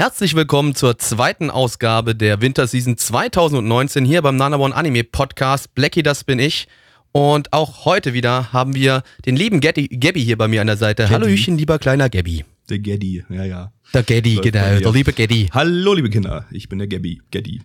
Herzlich willkommen zur zweiten Ausgabe der Winterseason 2019 hier beim Nana One Anime Podcast. Blackie, das bin ich. Und auch heute wieder haben wir den lieben Gabby, Gabby hier bei mir an der Seite. Gabby. Hallöchen, lieber kleiner Gabby. Der Geddy, ja, ja. Der Gabby, Läuft genau, der liebe Gabby. Hallo, liebe Kinder, ich bin der Gabby, Geddy.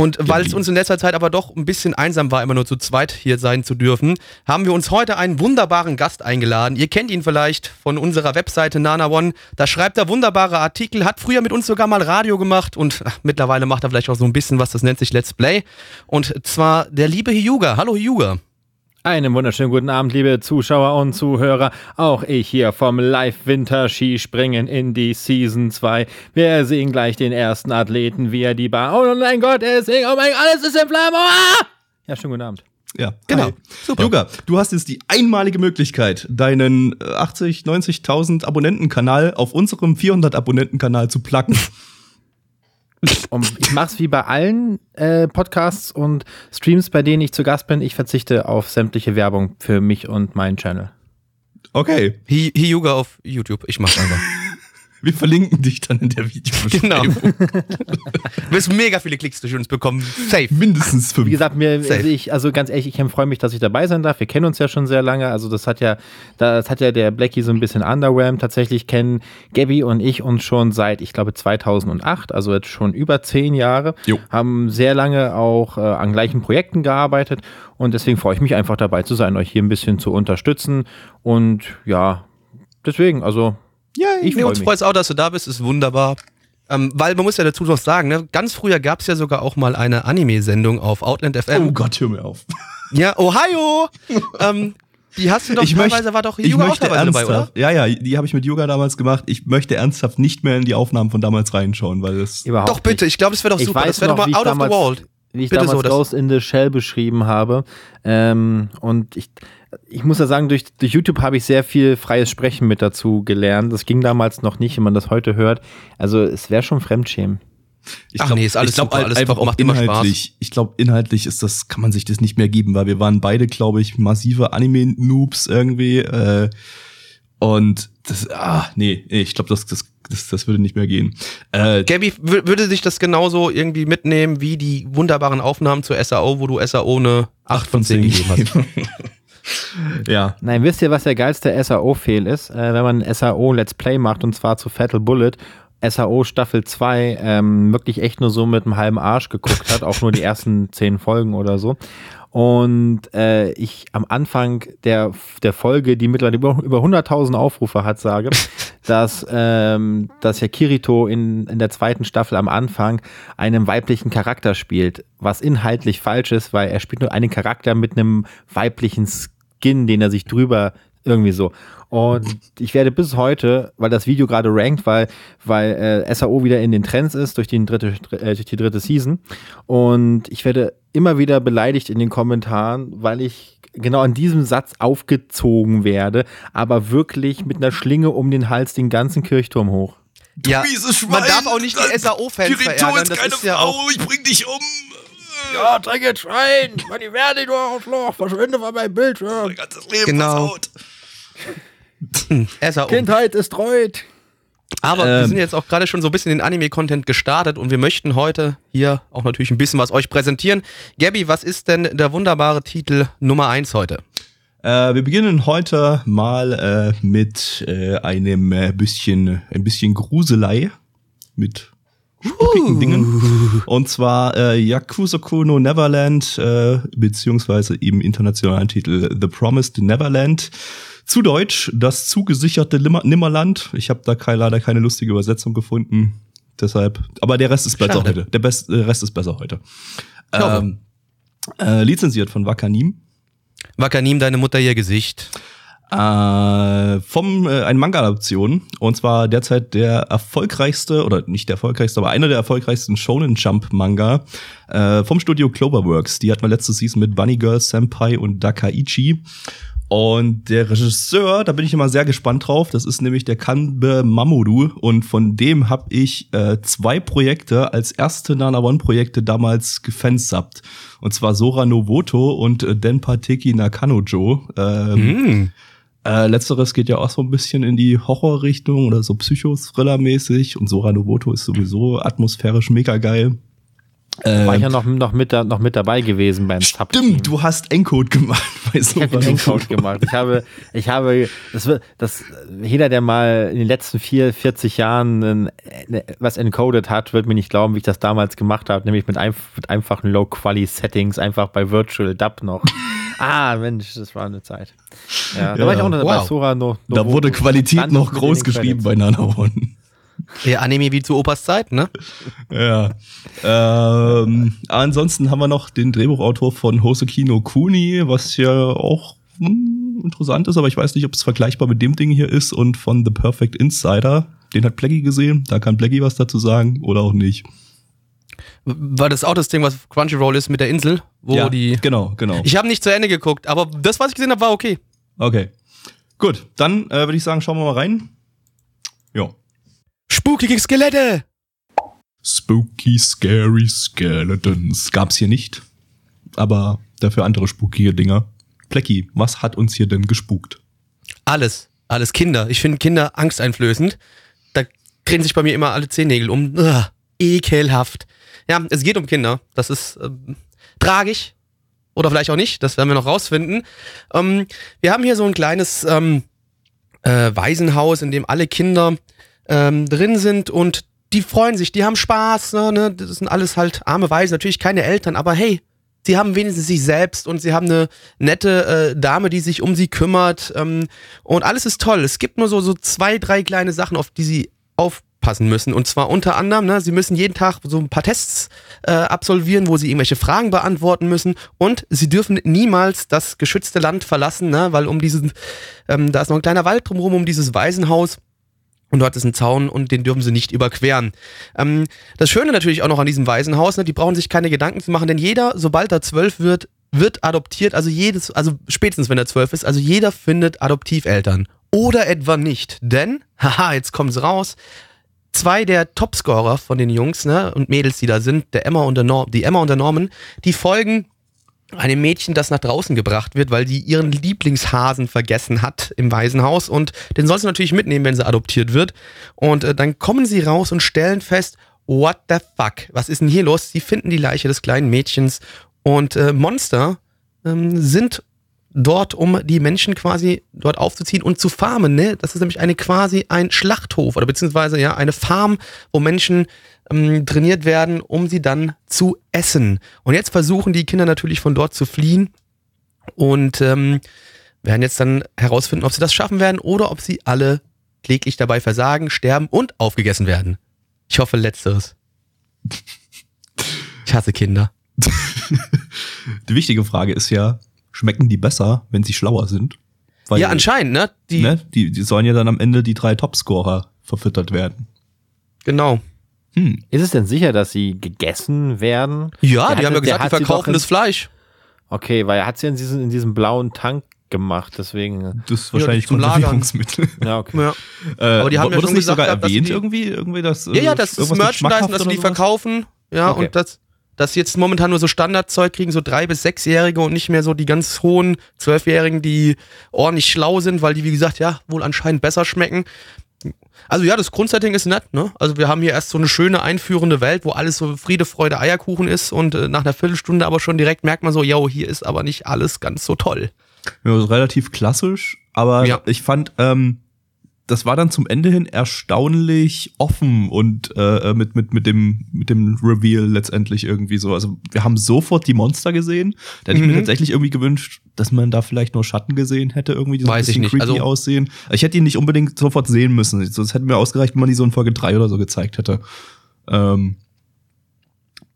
Und weil es uns in letzter Zeit aber doch ein bisschen einsam war, immer nur zu zweit hier sein zu dürfen, haben wir uns heute einen wunderbaren Gast eingeladen. Ihr kennt ihn vielleicht von unserer Webseite Nana One. Da schreibt er wunderbare Artikel, hat früher mit uns sogar mal Radio gemacht und ach, mittlerweile macht er vielleicht auch so ein bisschen was, das nennt sich Let's Play. Und zwar der liebe Hyuga. Hallo Hyuga. Einen wunderschönen guten Abend, liebe Zuschauer und Zuhörer. Auch ich hier vom Live-Winter-Skispringen in die Season 2. Wir sehen gleich den ersten Athleten, wie er die Bar. Oh mein Gott, er singt. Oh mein Gott, alles ist in Flammen. Ah! Ja, schönen guten Abend. Ja, Genau. Hi. Super. Yoga, du hast jetzt die einmalige Möglichkeit, deinen äh, 80, 90.000 Abonnentenkanal auf unserem 400 Abonnentenkanal zu placken. Und ich mach's wie bei allen äh, Podcasts und Streams, bei denen ich zu Gast bin. Ich verzichte auf sämtliche Werbung für mich und meinen Channel. Okay, Hy Hyuga auf YouTube. Ich mach's einfach. wir verlinken dich dann in der Videobeschreibung. genau. du wirst mega viele Klicks durch uns bekommen. Safe. Mindestens fünf. Wie gesagt, mir, also ich, also ganz ehrlich, ich freue mich, dass ich dabei sein darf. Wir kennen uns ja schon sehr lange. Also das hat ja, das hat ja der Blackie so ein bisschen underwhelmed. Tatsächlich kennen Gabby und ich uns schon seit, ich glaube, 2008, also jetzt schon über zehn Jahre. Jo. Haben sehr lange auch äh, an gleichen Projekten gearbeitet und deswegen freue ich mich einfach dabei zu sein, euch hier ein bisschen zu unterstützen. Und ja, deswegen, also Yay. ich Nee, freue uns mich. freut es auch, dass du da bist, ist wunderbar. Ähm, weil man muss ja dazu noch sagen, ne, ganz früher gab es ja sogar auch mal eine Anime-Sendung auf Outland FM. Oh Gott, hör mir auf. Ja, Ohio! ähm, die hast du doch ich teilweise, möchte, war doch Hyuga auch teilweise dabei, oder? ja, ja, die habe ich mit Yoga damals gemacht. Ich möchte ernsthaft nicht mehr in die Aufnahmen von damals reinschauen, weil es Überhaupt Doch, bitte, nicht. ich glaube, es wäre doch Ich super. Das wäre doch noch, mal out of the damals- world. wie ich Bitte damals so, das- Ghost in the Shell beschrieben habe. Ähm, und ich, ich muss ja sagen, durch, durch YouTube habe ich sehr viel freies Sprechen mit dazu gelernt. Das ging damals noch nicht, wenn man das heute hört. Also es wäre schon Fremdschämen. Ich Ach glaub, nee, ist alles ich glaub, super, alles einfach auch macht immer Spaß. inhaltlich. Ich glaube, inhaltlich ist das, kann man sich das nicht mehr geben, weil wir waren beide, glaube ich, massive Anime-Noobs irgendwie. Äh, und das, ah, nee, ich glaube, das, das, das, das würde nicht mehr gehen. Äh, Gabby, wür- würde sich das genauso irgendwie mitnehmen wie die wunderbaren Aufnahmen zur SAO, wo du SAO eine 8 von 10 gegeben hast? ja. Nein, wisst ihr, was der geilste SAO-Fehl ist? Äh, wenn man ein SAO Let's Play macht und zwar zu Fatal Bullet. SAO Staffel 2 ähm, wirklich echt nur so mit einem halben Arsch geguckt hat, auch nur die ersten zehn Folgen oder so. Und äh, ich am Anfang der, der Folge, die mittlerweile über, über 100.000 Aufrufe hat, sage, dass, ähm, dass ja Kirito in, in der zweiten Staffel am Anfang einen weiblichen Charakter spielt, was inhaltlich falsch ist, weil er spielt nur einen Charakter mit einem weiblichen Skin, den er sich drüber irgendwie so. Und ich werde bis heute, weil das Video gerade rankt, weil, weil äh, SAO wieder in den Trends ist durch die dritte, äh, durch die dritte Season. Und ich werde immer wieder beleidigt in den Kommentaren, weil ich genau an diesem Satz aufgezogen werde, aber wirklich mit einer Schlinge um den Hals den ganzen Kirchturm hoch. Ja, mieses Schwein, man darf auch nicht die das- SAO-Fans verärgern. ist Das keine ist ja Frau, auch ich bring dich um. Ja, trink jetzt rein! Mann, die werde du Arschloch! Verschwinde von meinem Bildschirm! Mein ganzes Leben Genau. versaut. SAO. Kindheit ist treut! Aber wir Ähm. sind jetzt auch gerade schon so ein bisschen in den Anime-Content gestartet und wir möchten heute hier auch natürlich ein bisschen was euch präsentieren. Gabby, was ist denn der wunderbare Titel Nummer 1 heute? Äh, wir beginnen heute mal äh, mit äh, einem äh, bisschen, ein bisschen Gruselei mit spookigen Dingen. Und zwar äh, Yakuza Kuno Neverland, äh, beziehungsweise im internationalen Titel The Promised Neverland. Zu Deutsch, das zugesicherte Limmer Nimmerland. Ich habe da kein, leider keine lustige Übersetzung gefunden. Deshalb, aber der Rest ist besser Schade. heute. Der Best, äh, Rest ist besser heute. Ähm, äh, lizenziert von Wakanim. Wakanim, deine Mutter ihr Gesicht. Äh, vom äh, ein Manga-Adaption und zwar derzeit der erfolgreichste oder nicht der erfolgreichste, aber einer der erfolgreichsten Shonen Jump Manga äh, vom Studio Cloverworks. Die hatten wir letzte Season mit Bunny Girl Senpai und Dakaichi. Und der Regisseur, da bin ich immer sehr gespannt drauf, das ist nämlich der Kanbe Mamoru und von dem habe ich äh, zwei Projekte als erste Nana One Projekte damals gefansubbt. Und zwar Sora Novoto und äh, Denpateki Nakanojo. Ähm, Mm. äh, letzteres geht ja auch so ein bisschen in die Horrorrichtung oder so Psychothriller-mäßig und Sora Novoto ist sowieso atmosphärisch mega geil. War ich ja Ähm, noch, noch, mit, noch mit dabei gewesen beim Sub-Team. Stimmt, du hast Encode gemacht bei Ich Sora habe Encode gemacht. Ich habe, ich habe, das wird, das, jeder, der mal in den letzten vier, 40 Jahren ne, was encoded hat, wird mir nicht glauben, wie ich das damals gemacht habe, nämlich mit, einf mit einfachen Low-Quali-Settings, einfach bei Virtual Dub noch. ah, Mensch, das war eine Zeit. Ja, da Ja, war ich auch noch bei wow. Sora no, Da wurde Qualität noch groß geschrieben bei Nana Der Anime wie zu Opas Zeit, ne? Ja. Ähm, ansonsten haben wir noch den Drehbuchautor von Hosoki no Kuni, was ja auch hm, interessant ist, aber ich weiß nicht, ob es vergleichbar mit dem Ding hier ist und von The Perfect Insider. Den hat Blackie gesehen, da kann Blackie was dazu sagen oder auch nicht. War das auch das Ding, was Crunchyroll ist mit der Insel, wo ja, die. genau, genau. Ich habe nicht zu Ende geguckt, aber das, was ich gesehen habe, war okay. Okay. Gut, dann äh, würde ich sagen, schauen wir mal rein. Ja. Spukige Skelette! Spooky, scary skeletons. Gab's hier nicht. Aber dafür andere spukige Dinger. Plecki, was hat uns hier denn gespukt? Alles. Alles Kinder. Ich finde Kinder angsteinflößend. Da drehen sich bei mir immer alle Zehennägel um. Ugh, ekelhaft. Ja, es geht um Kinder. Das ist ähm, tragisch. Oder vielleicht auch nicht. Das werden wir noch rausfinden. Ähm, wir haben hier so ein kleines ähm, äh, Waisenhaus, in dem alle Kinder ähm, drin sind und die freuen sich, die haben Spaß. Ne, ne? Das sind alles halt arme Waisen, natürlich keine Eltern, aber hey, sie haben wenigstens sich selbst und sie haben eine nette äh, Dame, die sich um sie kümmert ähm, und alles ist toll. Es gibt nur so, so zwei, drei kleine Sachen, auf die sie aufpassen müssen und zwar unter anderem, ne, sie müssen jeden Tag so ein paar Tests äh, absolvieren, wo sie irgendwelche Fragen beantworten müssen und sie dürfen niemals das geschützte Land verlassen, ne, weil um diesen, ähm, da ist noch ein kleiner Wald drumherum um dieses Waisenhaus und dort ist ein Zaun und den dürfen sie nicht überqueren. Ähm, das Schöne natürlich auch noch an diesem Waisenhaus, ne, die brauchen sich keine Gedanken zu machen, denn jeder, sobald er zwölf wird, wird adoptiert, also jedes, also spätestens wenn er zwölf ist, also jeder findet Adoptiveltern. Oder etwa nicht, denn, haha, jetzt kommt's raus, zwei der Topscorer von den Jungs ne, und Mädels, die da sind, der Emma und der Norm, die Emma und der Norman, die folgen einem Mädchen, das nach draußen gebracht wird, weil die ihren Lieblingshasen vergessen hat im Waisenhaus und den soll sie natürlich mitnehmen, wenn sie adoptiert wird. Und äh, dann kommen sie raus und stellen fest, what the fuck, was ist denn hier los? Sie finden die Leiche des kleinen Mädchens und äh, Monster ähm, sind dort, um die Menschen quasi dort aufzuziehen und zu farmen. Ne? Das ist nämlich eine quasi ein Schlachthof oder beziehungsweise ja eine Farm, wo Menschen ähm, trainiert werden, um sie dann zu essen. Und jetzt versuchen die Kinder natürlich von dort zu fliehen und ähm, werden jetzt dann herausfinden, ob sie das schaffen werden oder ob sie alle kläglich dabei versagen, sterben und aufgegessen werden. Ich hoffe letzteres. Ich hasse Kinder. Die wichtige Frage ist ja, schmecken die besser, wenn sie schlauer sind? Weil, ja, anscheinend, ne? Die, ne? Die, die sollen ja dann am Ende die drei Topscorer verfüttert werden. Genau. Hm. Ist es denn sicher, dass sie gegessen werden? Ja, Der die hat- haben ja gesagt, die sie verkaufen das Fleisch. Okay, weil er hat sie in diesem, in diesem blauen Tank gemacht, deswegen. Das ist wahrscheinlich zum Lagern. Konservierungsmittel. Ja, okay. Ja. Äh, Aber die haben ja schon nicht gesagt sogar dass erwähnt die- irgendwie? irgendwie das, Ja, ja, das ist Merchandise, schmackhaft das oder die sowas? verkaufen. Ja, Okay. und das, das jetzt momentan nur so Standardzeug kriegen, so drei- bis sechsjährige und nicht mehr so die ganz hohen Zwölfjährigen, die ordentlich schlau sind, weil die, wie gesagt, ja, wohl anscheinend besser schmecken. Also ja, das Grundsetting ist nett, ne? Also wir haben hier erst so eine schöne einführende Welt, wo alles so Friede, Freude, Eierkuchen ist und äh, nach einer Viertelstunde aber schon direkt merkt man so, yo, hier ist aber nicht alles ganz so toll. Ja, relativ klassisch, aber Ja. ich fand, ähm, das war dann zum Ende hin erstaunlich offen und äh, mit, mit, mit, dem, mit dem Reveal letztendlich irgendwie so. Also wir haben sofort die Monster gesehen. Da hätte ich mir Mhm. tatsächlich irgendwie gewünscht, dass man da vielleicht nur Schatten gesehen hätte, irgendwie, die so ein Weiß ich bisschen nicht. creepy Also- aussehen. Ich hätte ihn nicht unbedingt sofort sehen müssen. Es hätte mir ausgereicht, wenn man die so in Folge 3 oder so gezeigt hätte. Ähm,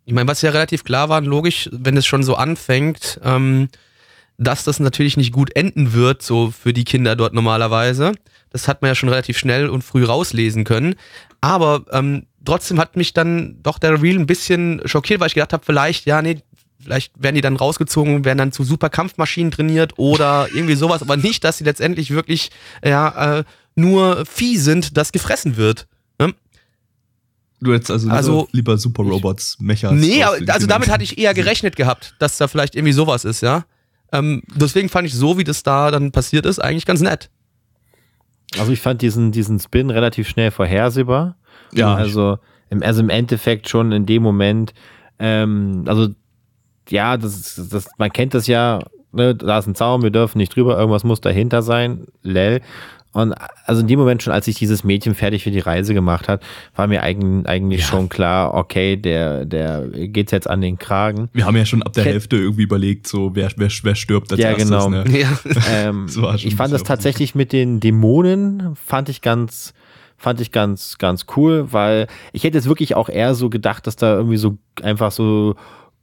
Ich meine, was ja relativ klar war, logisch, wenn es schon so anfängt, ähm, dass das natürlich nicht gut enden wird, so für die Kinder dort normalerweise. Das hat man ja schon relativ schnell und früh rauslesen können. Aber ähm, trotzdem hat mich dann doch der Real ein bisschen schockiert, weil ich gedacht habe, vielleicht, ja, nee, vielleicht werden die dann rausgezogen, werden dann zu super Kampfmaschinen trainiert oder irgendwie sowas, aber nicht, dass sie letztendlich wirklich ja, äh, nur Vieh sind, das gefressen wird. Ne? Du hättest also, Also- lieber Super Robots, Mechas. Nee, aber, also damit hatte ich eher gerechnet gehabt, dass da vielleicht irgendwie sowas ist, ja. Ähm, deswegen fand ich so, wie das da dann passiert ist, eigentlich ganz nett. Also ich fand diesen, diesen Spin relativ schnell vorhersehbar. Ja, Also im, also im Endeffekt schon in dem Moment, ähm, also ja, das, ist- das, man kennt das ja, ne, da ist ein Zaun, wir dürfen nicht drüber, irgendwas muss dahinter sein, lel. Und also in dem Moment schon, als sich dieses Mädchen fertig für die Reise gemacht hat, war mir eigentlich, eigentlich schon klar, okay, der, der geht's jetzt an den Kragen. Wir haben ja schon ab der Hälfte irgendwie überlegt, so wer, wer, wer stirbt als Ja, erstes. genau. Ne? Ja. Ähm, ich fand das tatsächlich mit den Dämonen, fand ich ganz, fand ich ganz, ganz cool, weil ich hätte jetzt wirklich auch eher so gedacht, dass da irgendwie so einfach so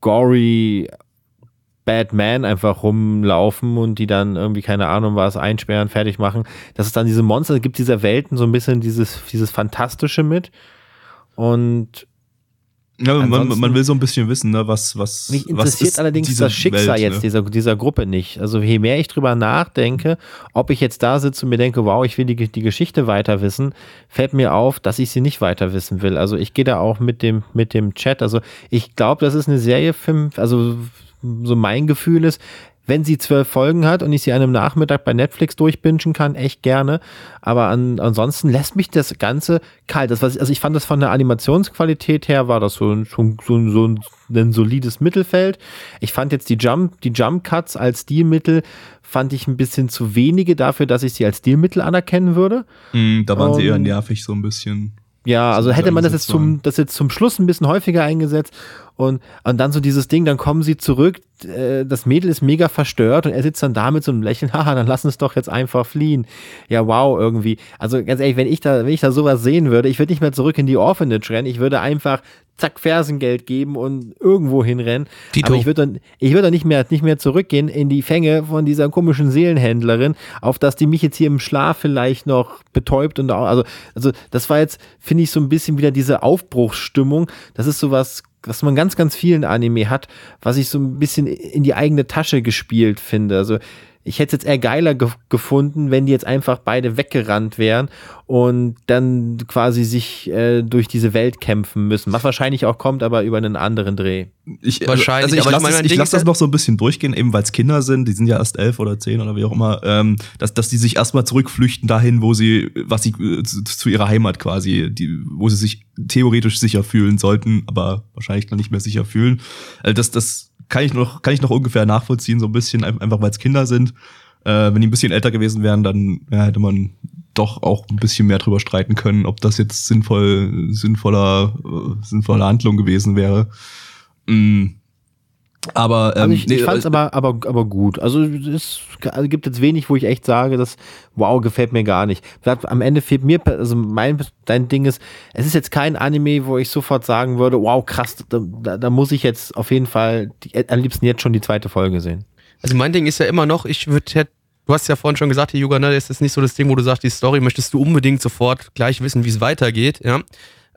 gory Batman einfach rumlaufen und die dann irgendwie, keine Ahnung was, einsperren, fertig machen. Dass es dann diese Monster gibt, dieser Welten so ein bisschen dieses, dieses Fantastische mit. Und Ja, man, man will so ein bisschen wissen, ne, was, was, Mich was interessiert ist allerdings das Schicksal Welt, jetzt ne? dieser, dieser Gruppe nicht. Also je mehr ich drüber nachdenke, ob ich jetzt da sitze und mir denke, wow, ich will die, die Geschichte weiter wissen, fällt mir auf, dass ich sie nicht weiter wissen will. Also ich gehe da auch mit dem, mit dem Chat. Also ich glaube, das ist eine Serie, für, also so mein Gefühl ist, wenn sie zwölf Folgen hat und ich sie an einem Nachmittag bei Netflix durchbingen kann, echt gerne. Aber an, ansonsten lässt mich das Ganze kalt. Das, was, also ich fand das von der Animationsqualität her war das so ein, schon so ein, so ein, ein solides Mittelfeld. Ich fand jetzt die Jump, die Jump Cuts als Stilmittel fand ich ein bisschen zu wenige dafür, dass ich sie als Stilmittel anerkennen würde. Mm, da waren sie eher Um, nervig so ein bisschen. Ja, also So hätte man das jetzt zum, das jetzt zum Schluss ein bisschen häufiger eingesetzt und, und dann so dieses Ding, dann kommen sie zurück, äh, das Mädel ist mega verstört und er sitzt dann da mit so einem Lächeln, haha, dann lass uns doch jetzt einfach fliehen. Ja, wow, irgendwie. Also ganz ehrlich, wenn ich da, wenn ich da sowas sehen würde, ich würde nicht mehr zurück in die Orphanage rennen, ich würde einfach zack Fersengeld geben und irgendwo hinrennen. Tito. Aber ich würde dann, ich würde dann nicht mehr, nicht mehr zurückgehen in die Fänge von dieser komischen Seelenhändlerin, auf dass die mich jetzt hier im Schlaf vielleicht noch betäubt und auch, also, also das war jetzt, finde ich, so ein bisschen wieder diese Aufbruchsstimmung. Das ist sowas, was man ganz, ganz vielen Anime hat, was ich so ein bisschen in die eigene Tasche gespielt finde. Also ich hätte es jetzt eher geiler ge gefunden, wenn die jetzt einfach beide weggerannt wären und dann quasi sich äh, durch diese Welt kämpfen müssen. Was wahrscheinlich auch kommt, aber über einen anderen Dreh. Ich, Wahrscheinlich, Also ich lasse das, ich lass das noch so ein bisschen durchgehen, eben weil es Kinder sind, die sind ja erst elf oder zehn oder wie auch immer, ähm, dass, dass die sich erstmal zurückflüchten dahin, wo sie, was sie äh, zu, zu ihrer Heimat quasi, die, wo sie sich theoretisch sicher fühlen sollten, aber wahrscheinlich dann nicht mehr sicher fühlen. Also das, das kann ich noch, kann ich noch ungefähr nachvollziehen, so ein bisschen, ein- einfach weil es Kinder sind. Äh, wenn die ein bisschen älter gewesen wären, dann ja, hätte man doch auch ein bisschen mehr drüber streiten können, ob das jetzt sinnvoll, sinnvoller, äh, sinnvolle Handlung gewesen wäre. Mm. Aber ähm, Also ich, nee, ich fand es äh, aber, aber, aber gut. Also es also gibt jetzt wenig, wo ich echt sage, dass wow, gefällt mir gar nicht. Am Ende fehlt mir, also mein dein Ding ist, es ist jetzt kein Anime, wo ich sofort sagen würde, wow, krass, da, da, da muss ich jetzt auf jeden Fall die, am liebsten jetzt schon die zweite Folge sehen. Also mein Ding ist ja immer noch, ich würde du hast ja vorhin schon gesagt, hier Juga, ne, das ist nicht so das Ding, wo du sagst, die Story möchtest du unbedingt sofort gleich wissen, wie es weitergeht, ja.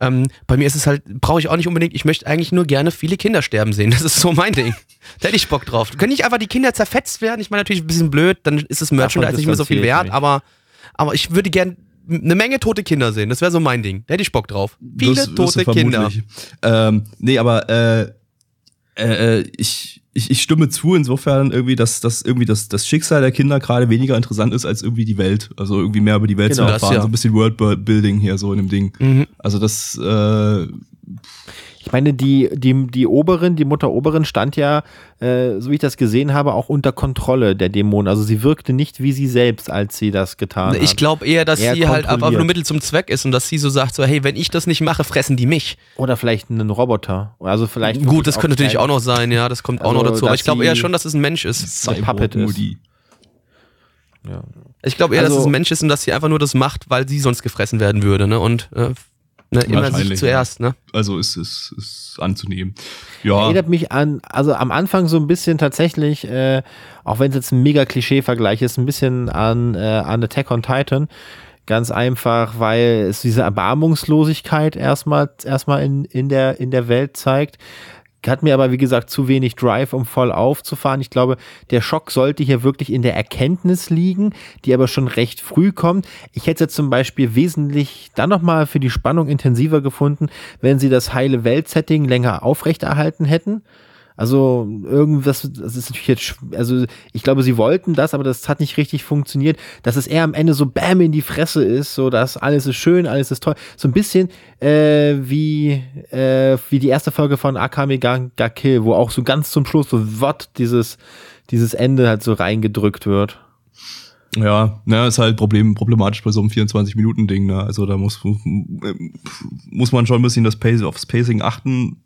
Ähm, bei mir ist es halt, brauche ich auch nicht unbedingt, ich möchte eigentlich nur gerne viele Kinder sterben sehen. Das ist so mein Ding. Da hätte ich Bock drauf. Können nicht einfach die Kinder zerfetzt werden? Ich meine natürlich ein bisschen blöd, dann ist das Merchandise nicht mehr so viel wert, aber, aber ich würde gern eine Menge tote Kinder sehen. Das wäre so mein Ding. Da hätte ich Bock drauf. Viele wirst tote Kinder. Ähm, nee, aber äh, äh, äh, ich, ich, ich stimme zu insofern irgendwie, dass, dass irgendwie das, das Schicksal der Kinder gerade weniger interessant ist als irgendwie die Welt. Also irgendwie mehr über die Welt Genau, zu das erfahren. ja. So ein bisschen Worldbuilding hier so in dem Ding. Mhm. Also das, äh, Ich meine, die, die, die Oberin, die Mutter Oberin stand ja, äh, so wie ich das gesehen habe, auch unter Kontrolle der Dämonen. Also sie wirkte nicht wie sie selbst, als sie das getan Ich hat. glaube eher, dass Eher sie halt einfach kontrolliert. nur Mittel zum Zweck ist und dass sie so sagt, so, hey, wenn ich das nicht mache, fressen die mich. Oder vielleicht einen Roboter. Also vielleicht Gut, das könnte natürlich auch noch sein, ja, das kommt auch Also, noch dazu. Aber dass ich glaube eher schon, dass es ein Mensch ist. Cyborg Puppet ist. Ja. Ich glaube eher, dass Also- es ein Mensch ist und dass sie einfach nur das macht, weil sie sonst gefressen werden würde, ne? Und äh, Ne, immer sich zuerst, ne? Also ist es ist, ist anzunehmen. Ja. Erinnert mich an, also am Anfang so ein bisschen tatsächlich, äh, auch wenn es jetzt ein mega Klischee-Vergleich ist, ein bisschen an, äh, an Attack on Titan. Ganz einfach, weil es diese Erbarmungslosigkeit erstmal, erstmal in, in, der, in der Welt zeigt. Hat mir aber, wie gesagt, zu wenig Drive, um voll aufzufahren. Ich glaube, der Schock sollte hier wirklich in der Erkenntnis liegen, die aber schon recht früh kommt. Ich hätte zum Beispiel wesentlich dann nochmal für die Spannung intensiver gefunden, wenn sie das heile Welt-Setting länger aufrechterhalten hätten. Also irgendwas, das ist natürlich jetzt, also ich glaube, sie wollten das, aber das hat nicht richtig funktioniert, dass es eher am Ende so Bäm in die Fresse ist, so dass alles ist schön, alles ist toll. So ein bisschen äh, wie, äh, wie die erste Folge von Akame ga, ga Kill, wo auch so ganz zum Schluss so Wort dieses, dieses Ende halt so reingedrückt wird. Ja, na, ist halt Problem, problematisch bei so einem 24-Minuten-Ding. Ne? Also da muss, muss man schon ein bisschen das Pace, aufs Pacing achten.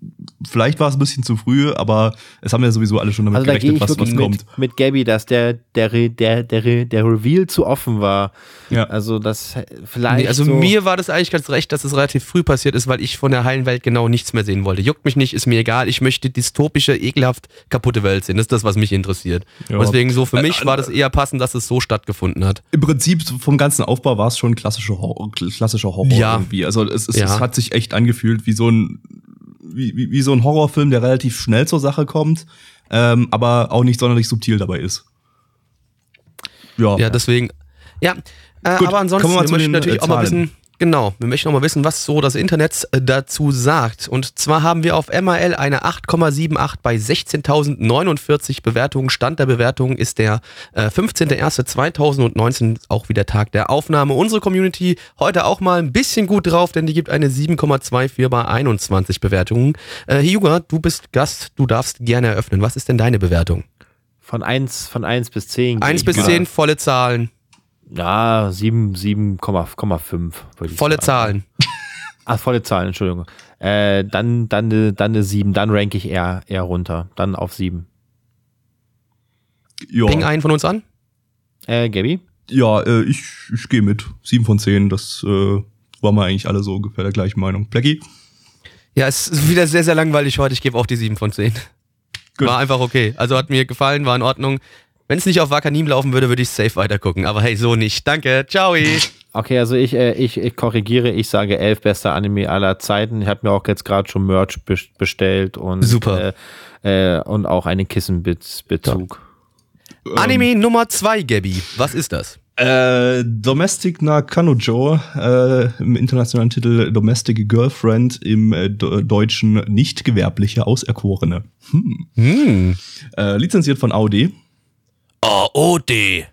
Vielleicht war es ein bisschen zu früh, aber es haben ja sowieso alle schon damit also gerechnet, was, was mit, kommt. Mit Gabby, dass der, der, der, der, der Reveal zu offen war. Ja. Also das vielleicht. Nee, also so mir war das eigentlich ganz recht, dass es relativ früh passiert ist, weil ich von der heilen Welt genau nichts mehr sehen wollte. Juckt mich nicht, ist mir egal. Ich möchte dystopische, ekelhaft kaputte Welt sehen. Das ist das, was mich interessiert. Ja. Deswegen so für mich war das eher passend, dass es so stattgefunden stattgefunden hat. Im Prinzip vom ganzen Aufbau war es schon klassischer Horror, klassischer Horror ja. irgendwie. Also es, es, ja. es, hat sich echt angefühlt wie so ein wie, wie, wie so ein Horrorfilm, der relativ schnell zur Sache kommt, ähm, aber auch nicht sonderlich subtil dabei ist. Ja, ja deswegen. Ja, äh, Gut, aber ansonsten wir, wir möchten natürlich auch mal wissen, Genau, wir möchten noch mal wissen, was so das Internet äh, dazu sagt. Und zwar haben wir auf MAL eine 8,78 bei 16.049 Bewertungen. Stand der Bewertung ist der äh, 15.01.2019, auch wieder Tag der Aufnahme. Unsere Community heute auch mal ein bisschen gut drauf, denn die gibt eine 7,24 bei 21 Bewertungen. Äh, Hyuga, du bist Gast, du darfst gerne eröffnen. Was ist denn deine Bewertung? Von 1, von 1 bis 10. 1 bis 10, volle Zahlen. Ja, 7,5 würde ich Volle sagen. Zahlen. Ach, volle Zahlen, Entschuldigung. Äh, dann, dann, eine, dann eine 7, dann ranke ich eher, eher runter. Dann auf 7. Ja. Ping einen von uns an? Äh, Gabi? Ja, äh, ich, ich gehe mit. 7 von 10, das äh, waren wir eigentlich alle so ungefähr der gleichen Meinung. Blackie? Ja, es ist wieder sehr, sehr langweilig heute. Ich gebe auch die 7 von 10. Good. War einfach okay. Also hat mir gefallen, war in Ordnung. Wenn es nicht auf Wakanim laufen würde, würde ich safe weitergucken. Aber hey, so nicht. Danke. Ciao. Okay, also ich, äh, ich, ich korrigiere, ich sage elf bester Anime aller Zeiten. Ich habe mir auch jetzt gerade schon Merch bestellt und super äh, äh, und auch einen Kissenbezug. Ja. Ähm, Anime Nummer zwei, Gabby. Was ist das? Äh, Domestic Nakanojo, äh, im internationalen Titel Domestic Girlfriend, im äh, deutschen nicht gewerbliche Auserkorene. Hm. Hm. Äh, lizenziert von Audi. AOD.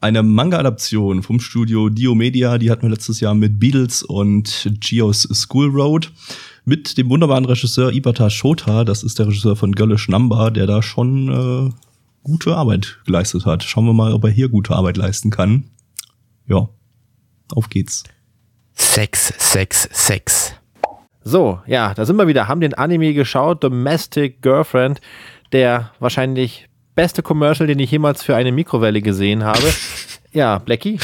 Eine Manga-Adaption vom Studio Dio Media, die hatten wir letztes Jahr mit Beatles und Geos School Road. Mit dem wunderbaren Regisseur Ibata Shota, das ist der Regisseur von Girlish Number, der da schon äh, gute Arbeit geleistet hat. Schauen wir mal, ob er hier gute Arbeit leisten kann. Ja, auf geht's. Sex, Sex, Sex. So, ja, da sind wir wieder, haben den Anime geschaut, Domestic Girlfriend, der wahrscheinlich beste Commercial, den ich jemals für eine Mikrowelle gesehen habe. Ja, Blackie?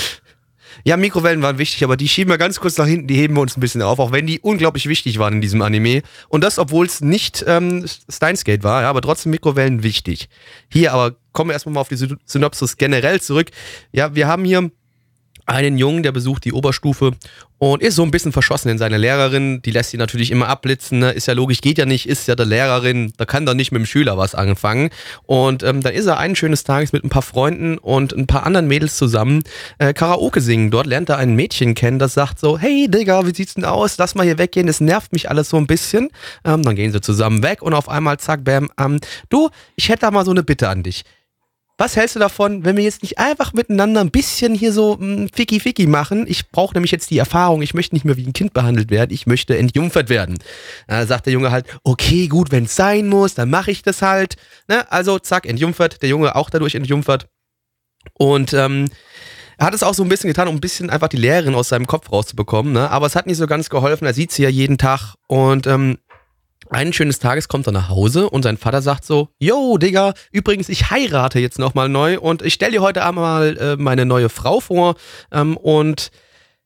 Ja, Mikrowellen waren wichtig, aber die schieben wir ganz kurz nach hinten, die heben wir uns ein bisschen auf, auch wenn die unglaublich wichtig waren in diesem Anime. Und das, obwohl es nicht ähm, Steinsgate war, ja, aber trotzdem Mikrowellen wichtig. Hier aber kommen wir erstmal mal auf die Synopsis generell zurück. Ja, wir haben hier einen Jungen, der besucht die Oberstufe und ist so ein bisschen verschossen in seine Lehrerin. Die lässt ihn natürlich immer abblitzen. Ne? Ist ja logisch, geht ja nicht, ist ja der Lehrerin. Da kann doch nicht mit dem Schüler was anfangen. Und ähm, da ist er eines schönes Tages mit ein paar Freunden und ein paar anderen Mädels zusammen äh, Karaoke singen. Dort lernt er ein Mädchen kennen, das sagt so, hey Digga, wie sieht's denn aus? Lass mal hier weggehen, das nervt mich alles so ein bisschen. Ähm, dann gehen sie zusammen weg und auf einmal zack, bam, ähm, du, ich hätte da mal so eine Bitte an dich was hältst du davon, wenn wir jetzt nicht einfach miteinander ein bisschen hier so mm, Ficky Ficky machen? Ich brauche nämlich jetzt die Erfahrung, ich möchte nicht mehr wie ein Kind behandelt werden, ich möchte entjungfert werden. Da sagt der Junge halt, okay, gut, wenn es sein muss, dann mache ich das halt. Ne? Also zack, entjungfert, der Junge auch dadurch entjungfert. Und ähm, er hat es auch so ein bisschen getan, um ein bisschen einfach die Lehrerin aus seinem Kopf rauszubekommen. Ne? Aber es hat nicht so ganz geholfen. Er sieht sie ja jeden Tag und ähm, eines schönes Tages kommt er nach Hause und sein Vater sagt so, yo, Digga, übrigens, ich heirate jetzt nochmal neu und ich stelle dir heute einmal äh, meine neue Frau vor ähm, und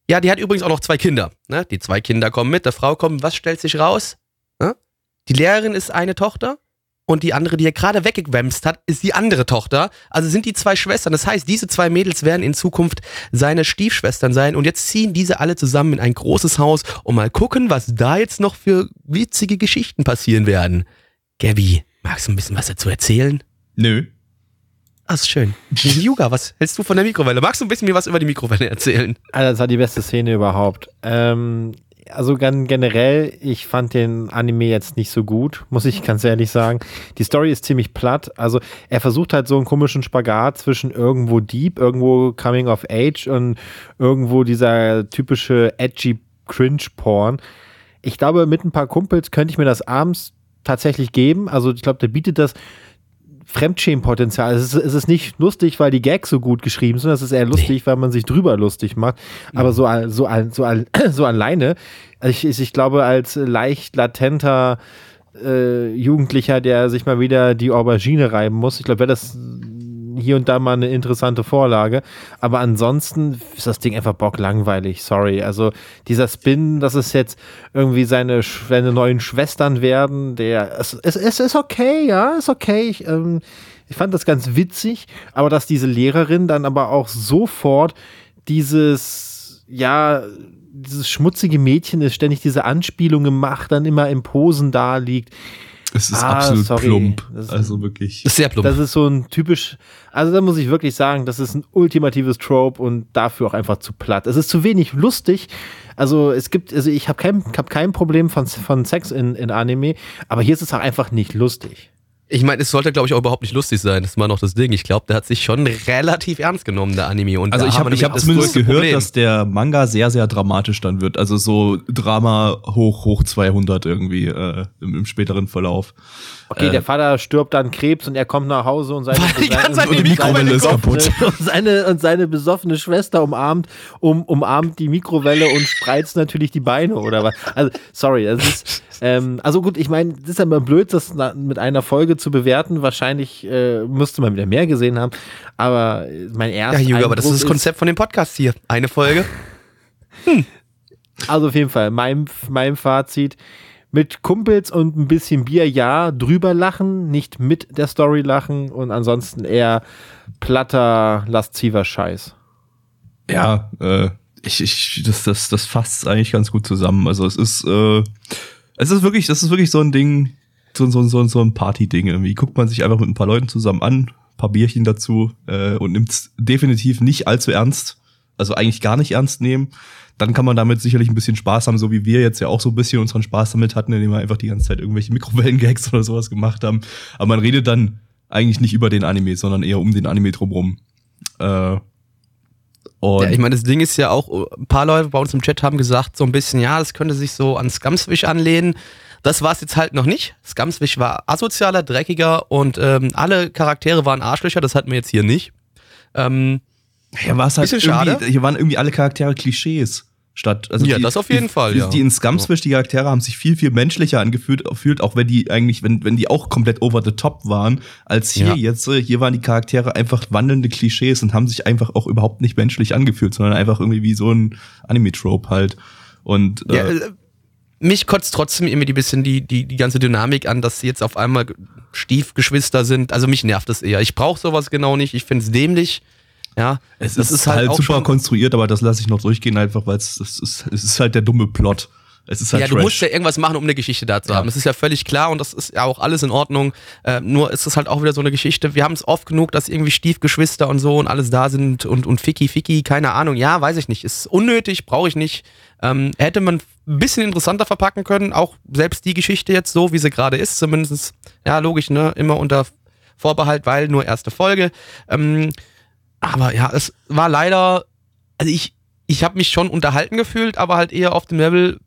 Ja, die hat übrigens auch noch zwei Kinder. Ne? Die zwei Kinder kommen mit, der Frau kommt, was stellt sich raus? Ne? Die Lehrerin ist eine Tochter und die andere, die er gerade weggewämst hat, ist die andere Tochter. Also sind die zwei Schwestern. Das heißt, diese zwei Mädels werden in Zukunft seine Stiefschwestern sein. Und jetzt ziehen diese alle zusammen in ein großes Haus und mal gucken, was da jetzt noch für witzige Geschichten passieren werden. Gabby, magst du ein bisschen was dazu erzählen? Nö. Ah, ist schön. Yuga, was hältst du von der Mikrowelle? Magst du ein bisschen mir was über die Mikrowelle erzählen? Also das war die beste Szene überhaupt. Ähm, also ganz generell, ich fand den Anime jetzt nicht so gut, muss ich ganz ehrlich sagen. Die Story ist ziemlich platt. Also er versucht halt so einen komischen Spagat zwischen irgendwo Deep, irgendwo Coming of Age und irgendwo dieser typische edgy Cringe-Porn. Ich glaube, mit ein paar Kumpels könnte ich mir das abends tatsächlich geben. Also ich glaube, der bietet das Fremdschämenpotenzial. Es ist, es ist nicht lustig, weil die Gags so gut geschrieben sind. Es ist eher lustig, nee. weil man sich drüber lustig macht. Aber so, so, so, so alleine, ich, ich glaube, als leicht latenter äh, Jugendlicher, der sich mal wieder die Aubergine reiben muss, ich glaube, wäre das hier und da mal eine interessante Vorlage. Aber ansonsten ist das Ding einfach bocklangweilig. Sorry. Also dieser Spin, dass es jetzt irgendwie seine, seine neuen Schwestern werden, der, es, es, es ist okay, ja, ist okay. Ich, ähm, ich fand das ganz witzig, aber dass diese Lehrerin dann aber auch sofort dieses, ja, dieses schmutzige Mädchen ist, ständig diese Anspielungen macht, dann immer im Posen da liegt. Es ist ah, absolut sorry. plump. Ist, also wirklich. Das ist sehr plump. Das ist so ein typisch, also da muss ich wirklich sagen, das ist ein ultimatives Trope und dafür auch einfach zu platt. Es ist zu wenig lustig. Also es gibt, also ich habe kein, hab kein Problem von, von Sex in, in Anime, aber hier ist es auch einfach nicht lustig. Ich meine, es sollte, glaube ich, auch überhaupt nicht lustig sein. Das ist mal noch das Ding. Ich glaube, der hat sich schon relativ ernst genommen, der Anime. Und also ich habe hab zumindest gehört, Problem. dass der Manga sehr, sehr dramatisch dann wird. Also so Drama hoch, hoch 200 irgendwie äh, im, im späteren Verlauf. Okay, äh, der Vater stirbt dann Krebs und er kommt nach Hause und seine, seine, seine, und die Mikrowelle ist kaputt. Und seine, und seine besoffene Schwester umarmt, um, umarmt die Mikrowelle und spreizt natürlich die Beine oder was. Also, sorry, das ist, ähm, also gut, ich meine, es ist ja immer blöd, das mit einer Folge zu bewerten. Wahrscheinlich äh, müsste man wieder mehr gesehen haben. Aber mein erster. Ja, Juge, aber das ist das Konzept von dem Podcast hier. Eine Folge. Hm. Also auf jeden Fall, mein, mein Fazit. Mit Kumpels und ein bisschen Bier, ja, drüber lachen, nicht mit der Story lachen und ansonsten eher platter, lasziver Scheiß. Ja, äh, ich, ich, das, das, das fasst eigentlich ganz gut zusammen. Also es ist, äh, es ist wirklich, das ist wirklich so ein Ding, so, so, so, so ein Party-Ding. Irgendwie guckt man sich einfach mit ein paar Leuten zusammen an, paar Bierchen dazu äh, und nimmt es definitiv nicht allzu ernst. Also eigentlich gar nicht ernst nehmen. Dann kann man damit sicherlich ein bisschen Spaß haben, so wie wir jetzt ja auch so ein bisschen unseren Spaß damit hatten, indem wir einfach die ganze Zeit irgendwelche Mikrowellen-Gags oder sowas gemacht haben. Aber man redet dann eigentlich nicht über den Anime, sondern eher um den Anime drumrum. Äh, und ja, ich meine, das Ding ist ja auch, ein paar Leute bei uns im Chat haben gesagt, so ein bisschen, ja, das könnte sich so an Scumswish anlehnen. Das war es jetzt halt noch nicht. Scumswish war asozialer, dreckiger und ähm, alle Charaktere waren Arschlöcher, das hatten wir jetzt hier nicht. Ähm, ja, war es halt schade. Hier waren irgendwie alle Charaktere Klischees statt. Also ja, die, das auf jeden die, Fall. Die, ja. die in Scumswish, die Charaktere haben sich viel, viel menschlicher angefühlt, fühlt, auch wenn die eigentlich, wenn, wenn die auch komplett over the top waren, als hier ja. jetzt. Hier waren die Charaktere einfach wandelnde Klischees und haben sich einfach auch überhaupt nicht menschlich angefühlt, sondern einfach irgendwie wie so ein Anime-Trope halt. Und ja, äh, äh, mich kotzt trotzdem irgendwie ein bisschen die, die, die ganze Dynamik an, dass sie jetzt auf einmal Stiefgeschwister sind. Also mich nervt das eher. Ich brauche sowas genau nicht. Ich finde es dämlich. Ja, es das ist, ist halt, halt super konstruiert, aber das lasse ich noch durchgehen, einfach weil es, es, ist, es ist halt der dumme Plot. Es ist halt ja, Trash. du musst ja irgendwas machen, um eine Geschichte da zu ja. haben. Das ist ja völlig klar und das ist ja auch alles in Ordnung. Äh, nur ist es halt auch wieder so eine Geschichte. Wir haben es oft genug, dass irgendwie Stiefgeschwister und so und alles da sind und, und Ficky, Ficky, keine Ahnung. Ja, weiß ich nicht. Ist unnötig, brauche ich nicht. Ähm, hätte man ein bisschen interessanter verpacken können, auch selbst die Geschichte jetzt so, wie sie gerade ist, zumindest, ja, logisch, ne, immer unter Vorbehalt, weil nur erste Folge. Ähm, aber ja, es war leider, also ich, ich habe mich schon unterhalten gefühlt, aber halt eher auf dem Level,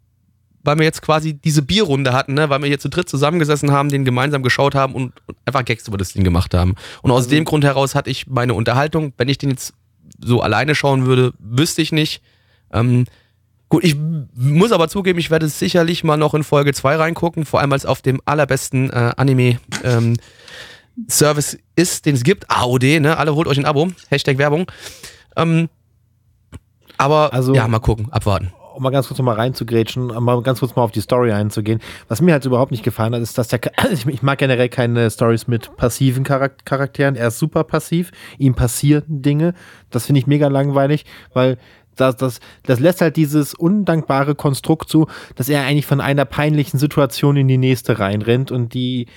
weil wir jetzt quasi diese Bierrunde hatten, ne? weil wir hier zu dritt zusammengesessen haben, den gemeinsam geschaut haben und, und einfach Gags über das Ding gemacht haben. Und aus also, dem Grund heraus hatte ich meine Unterhaltung. Wenn ich den jetzt so alleine schauen würde, wüsste ich nicht. Ähm, gut, ich muss aber zugeben, ich werde sicherlich mal noch in Folge 2 reingucken, vor allem als auf dem allerbesten äh, Anime. Ähm, Service ist, den es gibt, AOD, ne? Alle holt euch ein Abo. Hashtag Werbung. Ähm, Aber Also- ja, mal gucken, abwarten. Um mal ganz kurz noch mal reinzugrätschen, um mal ganz kurz mal auf die Story einzugehen. Was mir halt überhaupt nicht gefallen hat, ist, dass der, ich mag generell keine Stories mit passiven Charak- Charakteren. Er ist super passiv. Ihm passieren Dinge. Das finde ich mega langweilig, weil das, das, das lässt halt dieses undankbare Konstrukt zu, dass er eigentlich von einer peinlichen Situation in die nächste reinrennt und die,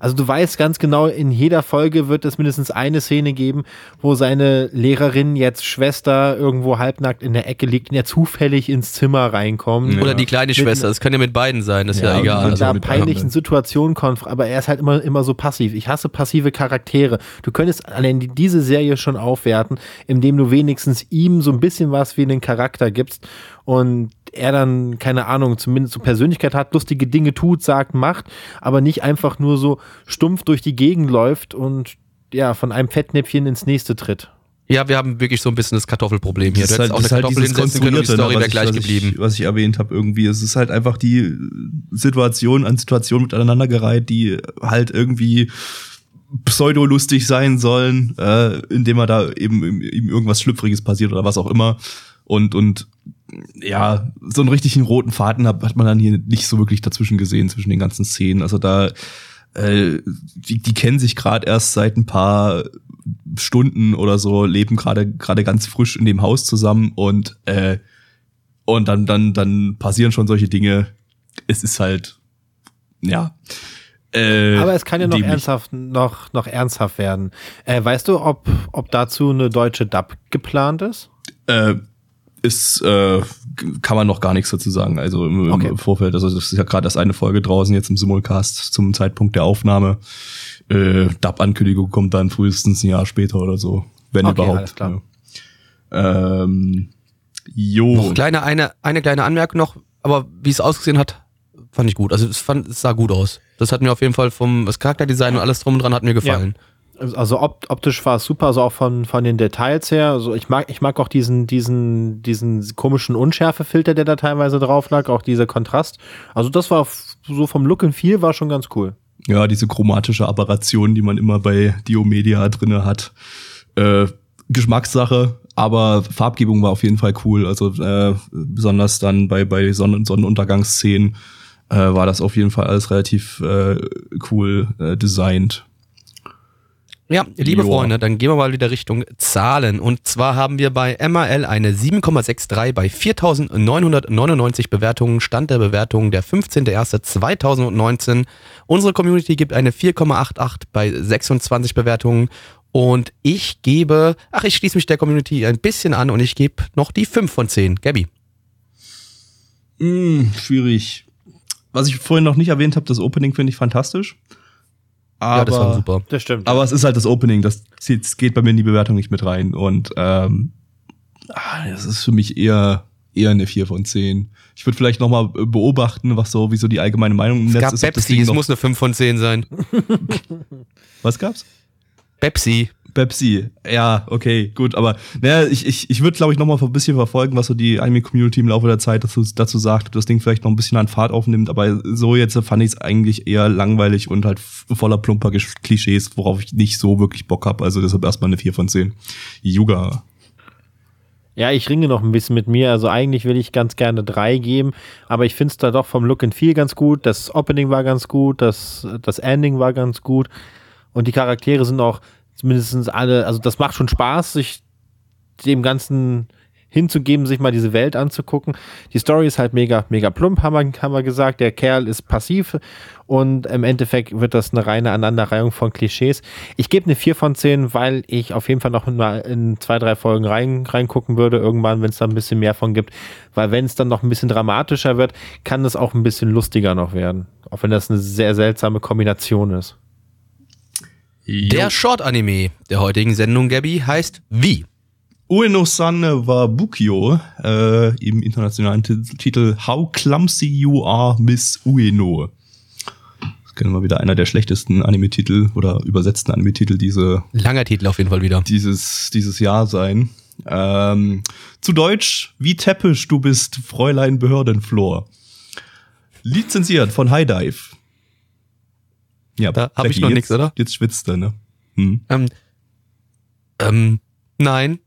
also du weißt ganz genau, in jeder Folge wird es mindestens eine Szene geben, wo seine Lehrerin jetzt Schwester irgendwo halbnackt in der Ecke liegt und er zufällig ins Zimmer reinkommt. Ja. Oder die kleine Schwester, das kann ja mit beiden sein, das ist ja, Ja, egal. und Und da mit peinlichen. Situationen konf aber er ist halt immer, immer so passiv. Ich hasse passive Charaktere. Du könntest allein die- diese Serie schon aufwerten, indem du wenigstens ihm so ein bisschen was wie einen Charakter gibst und er dann, keine Ahnung, zumindest so Persönlichkeit hat, lustige Dinge tut, sagt, macht, aber nicht einfach nur so stumpf durch die Gegend läuft und ja, von einem Fettnäpfchen ins nächste tritt. Ja, wir haben wirklich so ein bisschen das Kartoffelproblem hier. Das ist hättest halt, auch das eine halt Kartoffel hinsetzen können und die Story wäre was, gleich ich, was, geblieben. ich, was ich erwähnt habe irgendwie. Es ist halt einfach die Situation an Situation miteinander gereiht, die halt irgendwie pseudo-lustig sein sollen, äh, indem er da eben ihm irgendwas Schlüpfriges passiert oder was auch immer. Und, und ja, so einen richtigen roten Faden hat, hat man dann hier nicht so wirklich dazwischen gesehen, zwischen den ganzen Szenen. Also da, äh, die, die kennen sich gerade erst seit ein paar Stunden oder so, leben gerade gerade ganz frisch in dem Haus zusammen und äh, und dann dann dann passieren schon solche Dinge. Es ist halt ja. Äh, Aber es kann ja noch dämlich. ernsthaft, noch, noch ernsthaft werden. Äh, weißt du, ob, ob dazu eine deutsche Dub geplant ist? Äh, ist, äh, kann man noch gar nichts dazu sagen. Also im, im Okay. Vorfeld, also das ist ja gerade erst eine Folge draußen jetzt im Simulcast zum Zeitpunkt der Aufnahme. Äh, Dub-Ankündigung kommt dann frühestens ein Jahr später oder so, wenn Okay, überhaupt. alles klar. Ja. Ähm, jo. Noch kleine, eine, eine kleine Anmerkung noch, aber wie es ausgesehen hat, fand ich gut. Also es, fand, es sah gut aus. Das hat mir auf jeden Fall vom das Charakterdesign und alles drum und dran hat mir gefallen. Also opt optisch war es super, also auch von, von den Details her. Also ich mag, ich mag auch diesen, diesen, diesen komischen Unschärfefilter, der da teilweise drauf lag, auch dieser Kontrast. Also das war so vom Look and Feel war schon ganz cool. ja, diese chromatische Aberration, die man immer bei Diomedia drinne hat. Äh, Geschmackssache, aber Farbgebung war auf jeden Fall cool. Also äh, besonders dann bei, bei Sonnen Sonnenuntergangsszenen äh, war das auf jeden Fall alles relativ äh, cool äh, designt. Ja, liebe Joa. Freunde, dann gehen wir mal wieder Richtung Zahlen. Und zwar haben wir bei MRL eine 7,63 bei 4.999 Bewertungen. Stand der Bewertung der 15.01.2019. Unsere Community gibt eine 4,88 bei 26 Bewertungen. Und ich gebe, ach, ich schließe mich der Community ein bisschen an und ich gebe noch die 5 von 10. Gabby. Mm, schwierig. Was ich vorhin noch nicht erwähnt habe, das Opening finde ich fantastisch. Aber, ja, das war super. Das stimmt. aber es ist halt das Opening, das zieht- das geht bei mir in die Bewertung nicht mit rein. Und ähm, ah, das ist für mich eher, eher eine 4 von 10. Ich würde vielleicht noch mal beobachten, was so, wie so die allgemeine Meinung im Es Netz gab ist. Pepsi, Ding es muss eine 5 von 10 sein. was gab's? Pepsi. Pepsi, ja, okay, gut, aber naja, ich, ich, ich würde, glaube ich, noch mal ein bisschen verfolgen, was so die Anime-Community im Laufe der Zeit dazu, dazu sagt, ob das Ding vielleicht noch ein bisschen an Fahrt aufnimmt, aber so jetzt fand ich es eigentlich eher langweilig und halt voller plumper Klischees, worauf ich nicht so wirklich Bock hab, also deshalb erstmal eine 4 von 10. Yuga. Ja, ich ringe noch ein bisschen mit mir. Also eigentlich will ich ganz gerne drei geben, aber ich finde es da doch vom Look and Feel ganz gut. Das Opening war ganz gut, das, das Ending war ganz gut und die Charaktere sind auch zumindest alle, also das macht schon Spaß, sich dem Ganzen hinzugeben, sich mal diese Welt anzugucken. Die Story ist halt mega, mega plump, haben wir, haben wir gesagt. Der Kerl ist passiv und im Endeffekt wird das eine reine Aneinanderreihung von Klischees. Ich gebe eine 4 von 10, weil ich auf jeden Fall noch mal in zwei, drei Folgen rein, reingucken würde, irgendwann, wenn es da ein bisschen mehr von gibt. Weil wenn es dann noch ein bisschen dramatischer wird, kann es auch ein bisschen lustiger noch werden. Auch wenn das eine sehr seltsame Kombination ist. Der Short-Anime der heutigen Sendung, Gabby, heißt wie? Ueno-san wa Bukyo, äh, im internationalen Titel How Clumsy You Are, Miss Ueno. Das kann mal wieder einer der schlechtesten Anime-Titel oder übersetzten Anime-Titel diese Langer Titel auf jeden Fall wieder. dieses, dieses Jahr sein. Ähm, zu Deutsch, wie täppisch du bist, Fräulein Behördenflor. Lizenziert von High Dive. Ja, Da hab ich noch nix, oder? Jetzt schwitzt er, ne? Hm. Ähm, ähm, nein.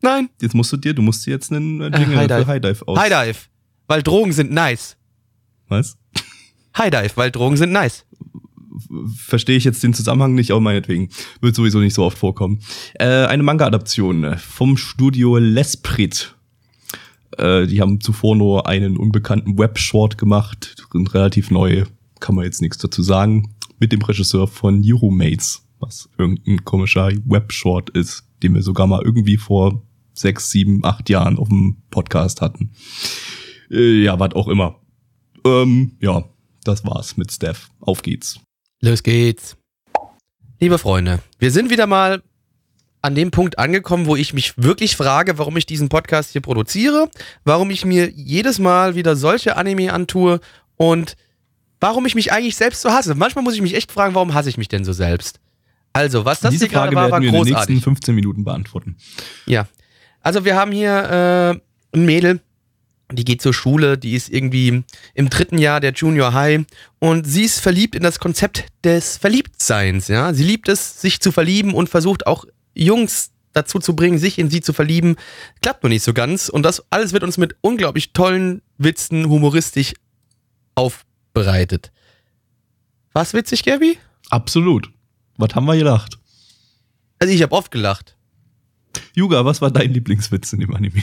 Nein. Jetzt musst du dir, du musst dir jetzt einen äh, Jingle High für. High Dive aus. High Dive. Weil Drogen sind nice. Was? High Dive, weil Drogen sind nice. Verstehe ich jetzt den Zusammenhang nicht, aber meinetwegen. Wird sowieso nicht so oft vorkommen. Äh, eine Manga-Adaption vom Studio L'Esprit. Äh, die haben zuvor nur einen unbekannten Webshort gemacht. Sind relativ neu, kann man jetzt nichts dazu sagen. Mit dem Regisseur von Euromates, was irgendein komischer Webshort ist, den wir sogar mal irgendwie vor sechs, sieben, acht Jahren auf dem Podcast hatten. Äh, ja, was auch immer. Ähm, ja, das war's mit Steph. Auf geht's. Los geht's. Liebe Freunde, wir sind wieder mal an dem Punkt angekommen, wo ich mich wirklich frage, warum ich diesen Podcast hier produziere, warum ich mir jedes Mal wieder solche Anime antue und warum ich mich eigentlich selbst so hasse. Manchmal muss ich mich echt fragen, warum hasse ich mich denn so selbst? Also, was das Diese hier gerade Frage war, war werden wir in den nächsten 15 Minuten beantworten. Ja. Also wir haben hier äh, ein Mädel, die geht zur Schule, die ist irgendwie im dritten Jahr der Junior High und sie ist verliebt in das Konzept des Verliebtseins, ja. Sie liebt es, sich zu verlieben und versucht auch Jungs dazu zu bringen, sich in sie zu verlieben. Klappt nur nicht so ganz und das alles wird uns mit unglaublich tollen Witzen humoristisch aufbereitet. War's witzig, Gabby? Absolut. Was haben wir gedacht? Also ich habe oft gelacht. Yuga, was war dein Lieblingswitz in dem Anime?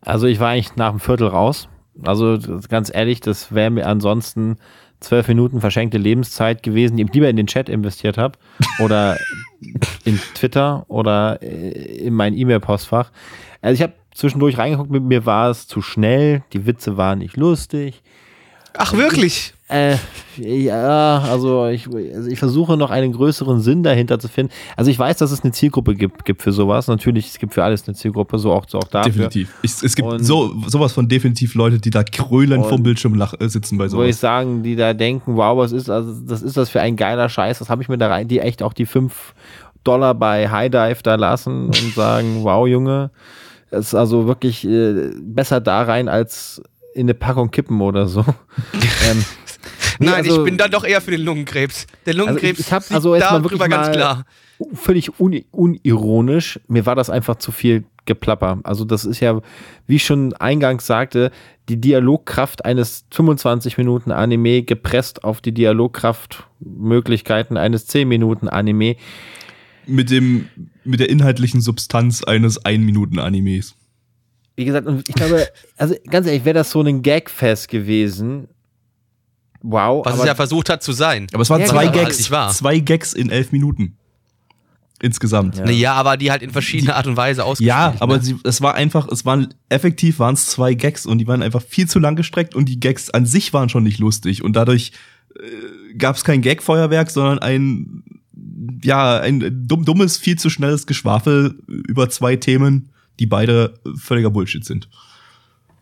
Also ich war eigentlich nach dem Viertel raus. Also ganz ehrlich, das wäre mir ansonsten zwölf Minuten verschenkte Lebenszeit gewesen, die ich lieber in den Chat investiert habe oder in Twitter oder äh, in mein E-Mail-Postfach. Also ich habe zwischendurch reingeguckt, mit mir war es zu schnell, die Witze waren nicht lustig. Ach wirklich? Äh, ja, also ich, also ich versuche noch einen größeren Sinn dahinter zu finden. Also ich weiß, dass es eine Zielgruppe gibt, gibt für sowas. Natürlich, es gibt für alles eine Zielgruppe, so auch, so auch dafür. Definitiv. Ich, es gibt Und- so, sowas von definitiv Leute, die da krölend Und- vom Bildschirm lach, äh, sitzen bei Wo ich sowas. sagen, die da denken, wow, was ist, also das ist das für ein geiler Scheiß, das habe ich mir da rein, die echt auch die 5 Dollar bei High Dive da lassen und sagen, wow, Junge, das ist also wirklich äh, besser da rein als in eine Packung Kippen oder so. ähm, nee, Nein, also- ich bin dann doch eher für den Lungenkrebs. Der Lungenkrebs ich hab sieht also jetzt mal darüber wirklich ganz mal- klar. völlig uni unironisch, mir war das einfach zu viel Geplapper. Also das ist ja, wie ich schon eingangs sagte, die Dialogkraft eines 25 Minuten Anime gepresst auf die Dialogkraftmöglichkeiten eines 10 Minuten Anime. Mit dem, mit der inhaltlichen Substanz eines Ein-Minuten-Animes. Wie gesagt, und ich glaube, also ganz ehrlich, wäre das so ein Gagfest gewesen. Wow. Was es ja versucht hat zu sein. Aber es waren Ja, zwei genau. Gags. wahr. Zwei Gags in elf Minuten. Insgesamt. Ja. Naja, aber die halt in verschiedener Art und Weise ausgespielt. Ja, aber ne? sie, es war einfach, es waren effektiv waren es zwei Gags und die waren einfach viel zu lang gestreckt und die Gags an sich waren schon nicht lustig und dadurch äh, gab es kein Gag-Feuerwerk, sondern ein ja ein dumm, dummes, viel zu schnelles Geschwafel über zwei Themen, die beide völliger Bullshit sind.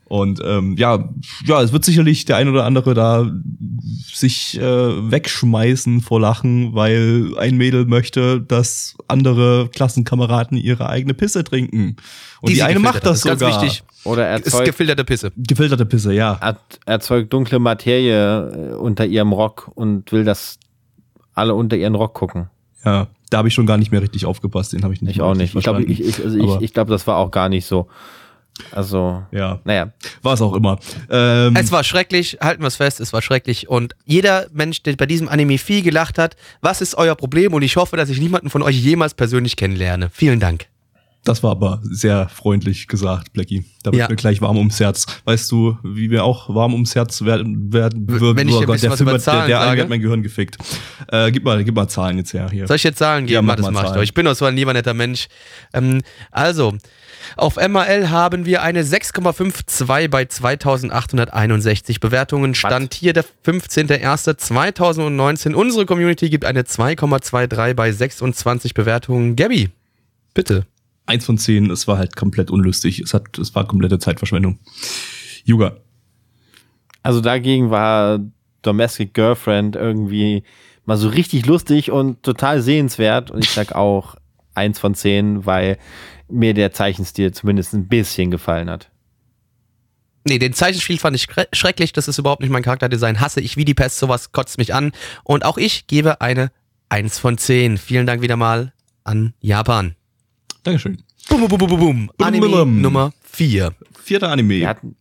Und ähm, ja, ja, es wird sicherlich der ein oder andere da sich äh, wegschmeißen vor Lachen, weil ein Mädel möchte, dass andere Klassenkameraden ihre eigene Pisse trinken. Und die, sie eine macht das, ist ganz sogar. wichtig. oder Ist erzeugt, gefilterte Pisse. Gefilterte Pisse, ja. er- erzeugt dunkle Materie äh, unter ihrem Rock und will, dass alle unter ihren Rock gucken. Ja, da habe ich schon gar nicht mehr richtig aufgepasst. Den habe ich nicht Ich auch nicht. Ich glaube, ich, ich, also ich, ich glaube, das war auch gar nicht so. Also, ja, naja. war es auch immer. Ähm, Es war schrecklich, halten wir es fest, es war schrecklich. Und jeder Mensch, der bei diesem Anime viel gelacht hat, was ist euer Problem? Und ich hoffe, dass ich niemanden von euch jemals persönlich kennenlerne. Vielen Dank. Das war aber sehr freundlich gesagt, Blackie. Da wird Ja. mir gleich warm ums Herz. Weißt du, wie wir auch warm ums Herz werden werden wenn ich ein bisschen der was Film der, der sage? eine hat mein Gehirn gefickt. Äh, gib mal, gib mal Zahlen jetzt her hier. Soll ich jetzt Zahlen geben? Ja, mach das mal mach ich Zahlen. doch. Ich bin doch so ein lieber netter Mensch. Ähm, also, auf MRL haben wir eine 6,52 bei 2861 Bewertungen. Stand hier der 15.01.2019. Unsere Community gibt eine 2,23 bei 26 Bewertungen. Gabby, bitte. Eins von zehn, es war halt komplett unlustig. Es hat, es war komplette Zeitverschwendung. Yuga. Also dagegen war Domestic Girlfriend irgendwie mal so richtig lustig und total sehenswert. Und ich sag auch eins von zehn, weil mir der Zeichenstil zumindest ein bisschen gefallen hat. Nee, den Zeichenspiel fand ich schre- schrecklich. Das ist überhaupt nicht mein Charakterdesign. Hasse ich wie die Pest. Sowas kotzt mich an. Und auch ich gebe eine 1 von 10. Vielen Dank wieder mal an Japan. Dankeschön. Bum, bum, bum, bum, bum. Anime bum. Nummer 4. Vierter Anime. Wir hatten,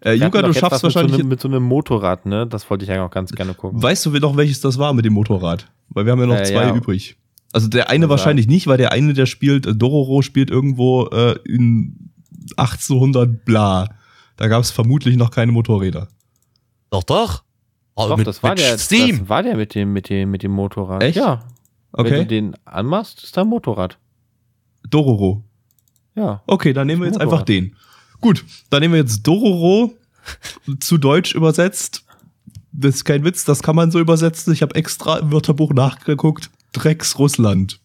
äh, doch du schaffst wahrscheinlich. Mit so, einem, mit so einem Motorrad, ne? Das wollte ich ja auch ganz gerne gucken. Weißt du noch, welches das war mit dem Motorrad? Weil wir haben ja noch Äh, zwei ja. übrig. Also der eine Ja. wahrscheinlich nicht, weil der eine, der spielt, äh, Dororo spielt irgendwo äh, in 1800 bla. Da gab es vermutlich noch keine Motorräder. Doch, doch. Oh, Doch, mit, das war mit der, Steam. das war der mit dem, mit dem, mit dem Motorrad. Echt? Ja. Wenn du Okay. den anmachst, ist da ein Motorrad. Dororo. Ja. Okay, dann nehmen wir jetzt einfach den. Gut, dann nehmen wir jetzt Dororo zu Deutsch übersetzt. Das ist kein Witz, das kann man so übersetzen. Ich habe extra im Wörterbuch nachgeguckt. Drecks Russland.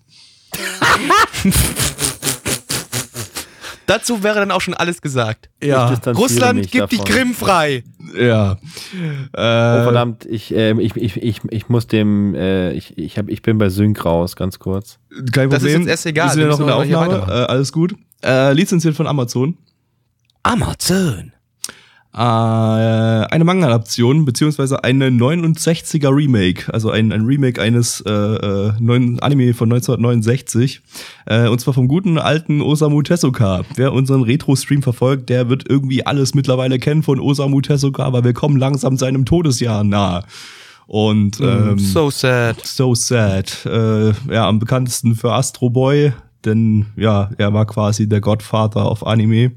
Dazu wäre dann auch schon alles gesagt. Ja, Russland gibt die davon. Krim frei. ja. Oh, Äh, verdammt, ich, ähm, ich, ich, ich, ich muss dem, äh, ich, ich, hab, ich bin bei Sync raus, ganz kurz. Kein Problem. Das ist jetzt erst egal, Wir sind ja wir noch in der Aufnahme. Äh, alles gut. Äh, lizenziert von Amazon. Amazon. Äh, eine Manga-Adaption, beziehungsweise eine 69er Remake, also ein, ein Remake eines äh, äh, neuen Anime von 1969. Äh, und zwar vom guten alten Osamu Tezuka. Wer unseren Retro-Stream verfolgt, der wird irgendwie alles mittlerweile kennen von Osamu Tezuka, aber wir kommen langsam seinem Todesjahr nahe. Und ähm, so sad. So sad. Äh, ja, am bekanntesten für Astro Boy, denn ja, er war quasi der Godfather of Anime.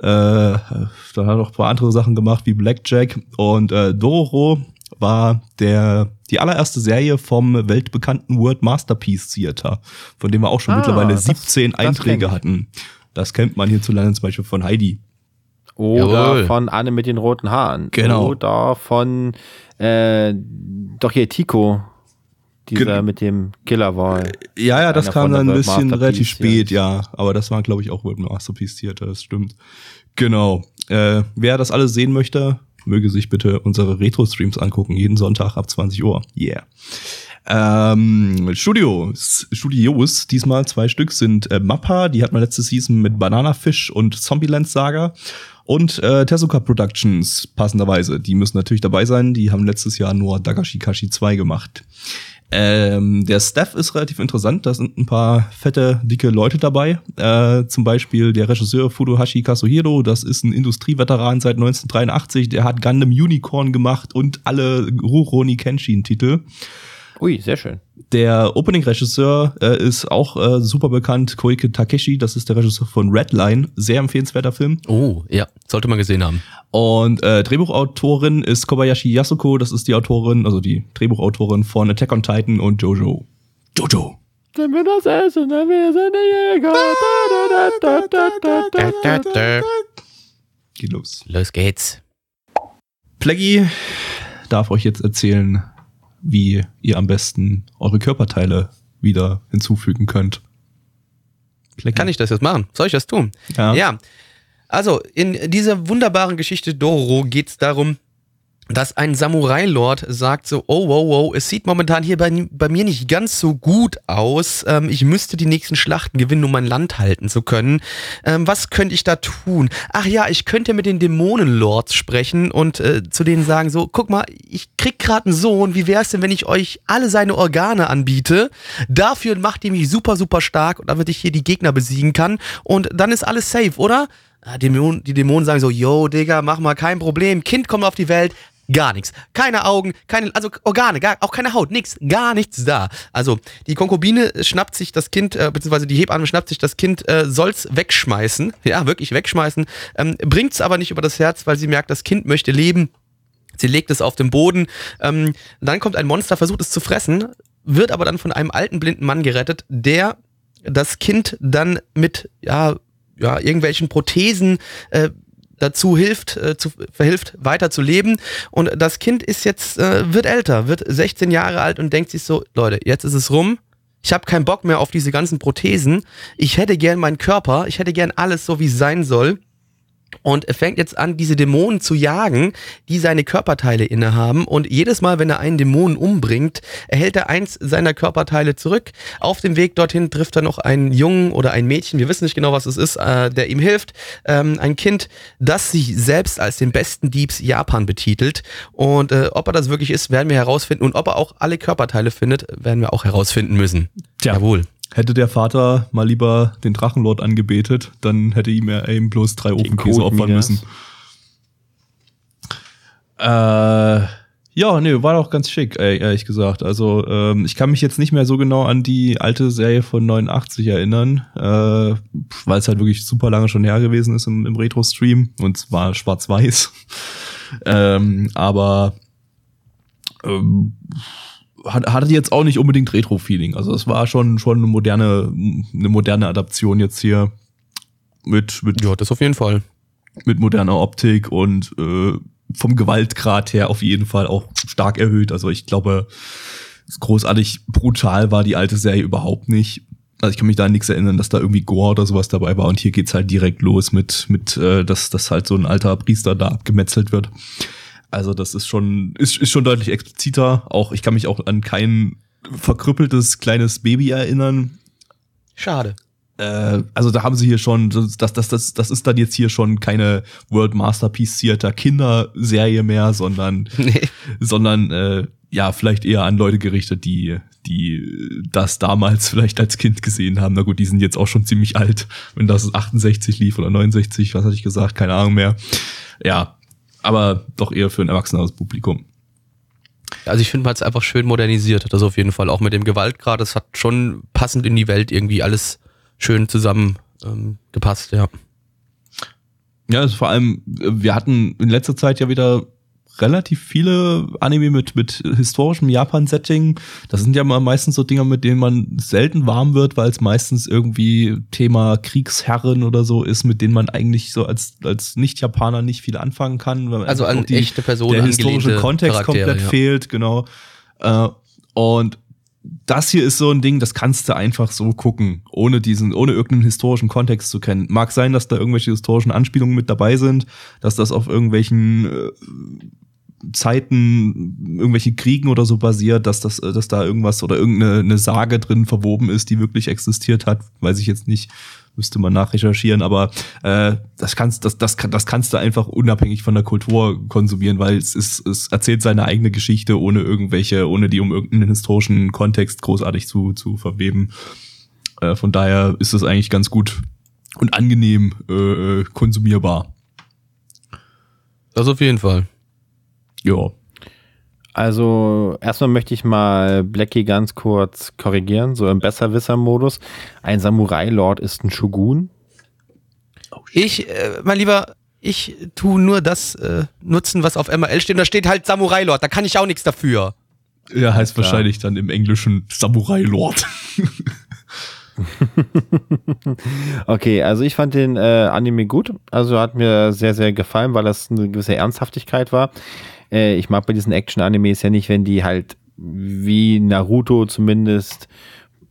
Äh, dann hat er noch ein paar andere Sachen gemacht wie Blackjack und äh, Dororo war der die allererste Serie vom weltbekannten World Masterpiece Theater, von dem wir auch schon Ah, mittlerweile das- 17 das Einträge ich. hatten. Das kennt man hierzulande zum Beispiel von Heidi. Oder Jawohl. von Anne mit den roten Haaren. Genau. Oder von, äh, doch hier Tico. Dieser Gen- mit dem Killerwall. Ja, ja, das kam dann ein bisschen relativ spät, ja. Aber das war, glaube ich, auch World Masterpiece Theater, das stimmt. Genau. Äh, wer das alles sehen möchte, möge sich bitte unsere Retro-Streams angucken, jeden Sonntag ab 20 Uhr. Yeah. Ähm, Studios, Studios, diesmal zwei Stück sind äh, Mappa, die hat man letzte Season mit Banana Fish und Zombieland Saga und äh, Tezuka Productions, passenderweise. Die müssen natürlich dabei sein, die haben letztes Jahr nur Dagashi Kashi 2 gemacht. Ähm, der Staff ist relativ interessant. Da sind ein paar fette, dicke Leute dabei. Äh, zum Beispiel der Regisseur Furuhashi Kazuhiro. Das ist ein Industrieveteran seit 1983. Der hat Gundam Unicorn gemacht und alle Rurouni Kenshin-Titel. Ui, sehr schön. Der Opening-Regisseur äh, ist auch äh, super bekannt. Koike Takeshi. Das ist der Regisseur von Redline. Sehr empfehlenswerter Film. Oh, ja, sollte man gesehen haben. Und äh, Drehbuchautorin ist Kobayashi Yasuko, das ist die Autorin, also die Drehbuchautorin von Attack on Titan und Jojo. Jojo. Denn wir das essen, wir sind die Jäger. Geht los. Los geht's. Plaggy darf euch jetzt erzählen, wie ihr am besten eure Körperteile wieder hinzufügen könnt. Plaggy. Kann ich das jetzt machen? Soll ich das tun? Ja. Ja. Also, in dieser wunderbaren Geschichte Dororo geht es darum, dass ein Samurai-Lord sagt so, oh, wow, wow, es sieht momentan hier bei, bei mir nicht ganz so gut aus. Ähm, ich müsste die nächsten Schlachten gewinnen, um mein Land halten zu können. Ähm, was könnte ich da tun? Ach ja, ich könnte mit den Dämonenlords sprechen und äh, zu denen sagen so, guck mal, ich krieg gerade einen Sohn, wie wär's denn, wenn ich euch alle seine Organe anbiete? Dafür macht ihr mich super, super stark und damit ich hier die Gegner besiegen kann und dann ist alles safe, oder? Ah, Dämon, die Dämonen sagen so, yo, Digga, mach mal kein Problem. Kind kommt auf die Welt, gar nichts. Keine Augen, keine, also Organe, gar, auch keine Haut, nichts, gar nichts da. Also die Konkubine schnappt sich das Kind, äh, beziehungsweise die Hebamme schnappt sich das Kind, äh, soll's wegschmeißen, ja, wirklich wegschmeißen, ähm, bringt's aber nicht über das Herz, weil sie merkt, das Kind möchte leben. Sie legt es auf den Boden. Ähm, dann kommt ein Monster, versucht es zu fressen, wird aber dann von einem alten blinden Mann gerettet, der das Kind dann mit ja, ja, irgendwelchen Prothesen äh, dazu hilft, äh, zu, verhilft, weiter zu leben. Und das Kind ist jetzt, äh, wird älter, wird 16 Jahre alt und denkt sich so, Leute, jetzt ist es rum. Ich habe keinen Bock mehr auf diese ganzen Prothesen. Ich hätte gern meinen Körper, ich hätte gern alles so, wie es sein soll. Und er fängt jetzt an, diese Dämonen zu jagen, die seine Körperteile innehaben. Und jedes Mal, wenn er einen Dämonen umbringt, erhält er eins seiner Körperteile zurück. Auf dem Weg dorthin trifft er noch einen Jungen oder ein Mädchen, wir wissen nicht genau, was es ist, äh, der ihm hilft. Ähm, ein Kind, das sich selbst als den besten Diebs Japan betitelt. Und äh, ob er das wirklich ist, werden wir herausfinden. Und ob er auch alle Körperteile findet, werden wir auch herausfinden müssen. Tja. Jawohl. Hätte der Vater mal lieber den Drachenlord angebetet, dann hätte ihm er eben bloß drei Ofenkäse opfern müssen. Äh, ja, nee, war doch ganz schick, ehrlich gesagt. Also, ähm, ich kann mich jetzt nicht mehr so genau an die alte Serie von 89 erinnern, äh, weil es halt wirklich super lange schon her gewesen ist im, im Retro-Stream und es war schwarz-weiß. ähm, aber ähm, hat, hatte jetzt auch nicht unbedingt Retro-Feeling. Also es war schon, schon eine moderne, eine moderne Adaption jetzt hier mit, mit Ja, das auf jeden Fall. mit moderner Optik und äh, vom Gewaltgrad her auf jeden Fall auch stark erhöht. Also ich glaube, großartig brutal war die alte Serie überhaupt nicht. Also ich kann mich da an nichts erinnern, dass da irgendwie Gore oder sowas dabei war. Und hier geht's halt direkt los mit, mit äh, dass, dass halt so ein alter Priester da abgemetzelt wird. Also das ist schon, ist, ist schon deutlich expliziter. Auch ich kann mich auch an kein verkrüppeltes kleines Baby erinnern, Schade. äh, also da haben sie hier schon, das, das, das, das, ist dann jetzt hier schon keine World Masterpiece Theater Kinderserie mehr, sondern, Nee. sondern äh, ja, vielleicht eher an Leute gerichtet, die, die das damals vielleicht als Kind gesehen haben. Na gut, die sind jetzt auch schon ziemlich alt, wenn das 68 lief oder 69, was hatte ich gesagt, keine Ahnung mehr. Ja, aber doch eher für ein erwachseneres Publikum. Also ich finde, man hat es einfach schön modernisiert. Das auf jeden Fall. Auch mit dem Gewaltgrad. Das hat schon passend in die Welt irgendwie alles schön zusammen ähm, ja. Ja, also vor allem, wir hatten in letzter Zeit ja wieder relativ viele Anime mit, mit historischem Japan-Setting. Das sind ja mal meistens so Dinger, mit denen man selten warm wird, weil es meistens irgendwie Thema Kriegsherren oder so ist, mit denen man eigentlich so als, als Nicht-Japaner nicht viel anfangen kann. weil Also an auch echte Personen der historische Kontext komplett ja. fehlt, genau. Äh, und das hier ist so ein Ding, das kannst du einfach so gucken, ohne diesen, ohne irgendeinen historischen Kontext zu kennen. Mag sein, dass da irgendwelche historischen Anspielungen mit dabei sind, dass das auf irgendwelchen äh, Zeiten, irgendwelche Kriegen oder so basiert, dass das, äh, dass da irgendwas oder irgendeine eine Sage drin verwoben ist, die wirklich existiert hat, weiß ich jetzt nicht, müsste man nachrecherchieren, aber äh, das kannst, das, das, das kannst du einfach unabhängig von der Kultur konsumieren, weil es ist, es erzählt seine eigene Geschichte, ohne irgendwelche, ohne die um irgendeinen historischen Kontext großartig zu, zu verweben. Äh, von daher ist es eigentlich ganz gut und angenehm äh, äh, konsumierbar. Das auf jeden Fall. Ja. Also, erstmal möchte ich mal Blackie ganz kurz korrigieren, so im Besserwisser-Modus. Ein Samurai-Lord ist ein Shogun. Ich, äh, mein Lieber, ich tu nur das äh, nutzen, was auf MRL steht. Und da steht halt Samurai Lord. Da kann ich auch nichts dafür. Er heißt Klar. wahrscheinlich dann im Englischen Samurai Lord. Okay, also ich fand den äh, Anime gut. Also hat mir sehr, sehr gefallen, weil das eine gewisse Ernsthaftigkeit war. Äh, ich mag bei diesen Action-Animes ja nicht, wenn die halt wie Naruto zumindest,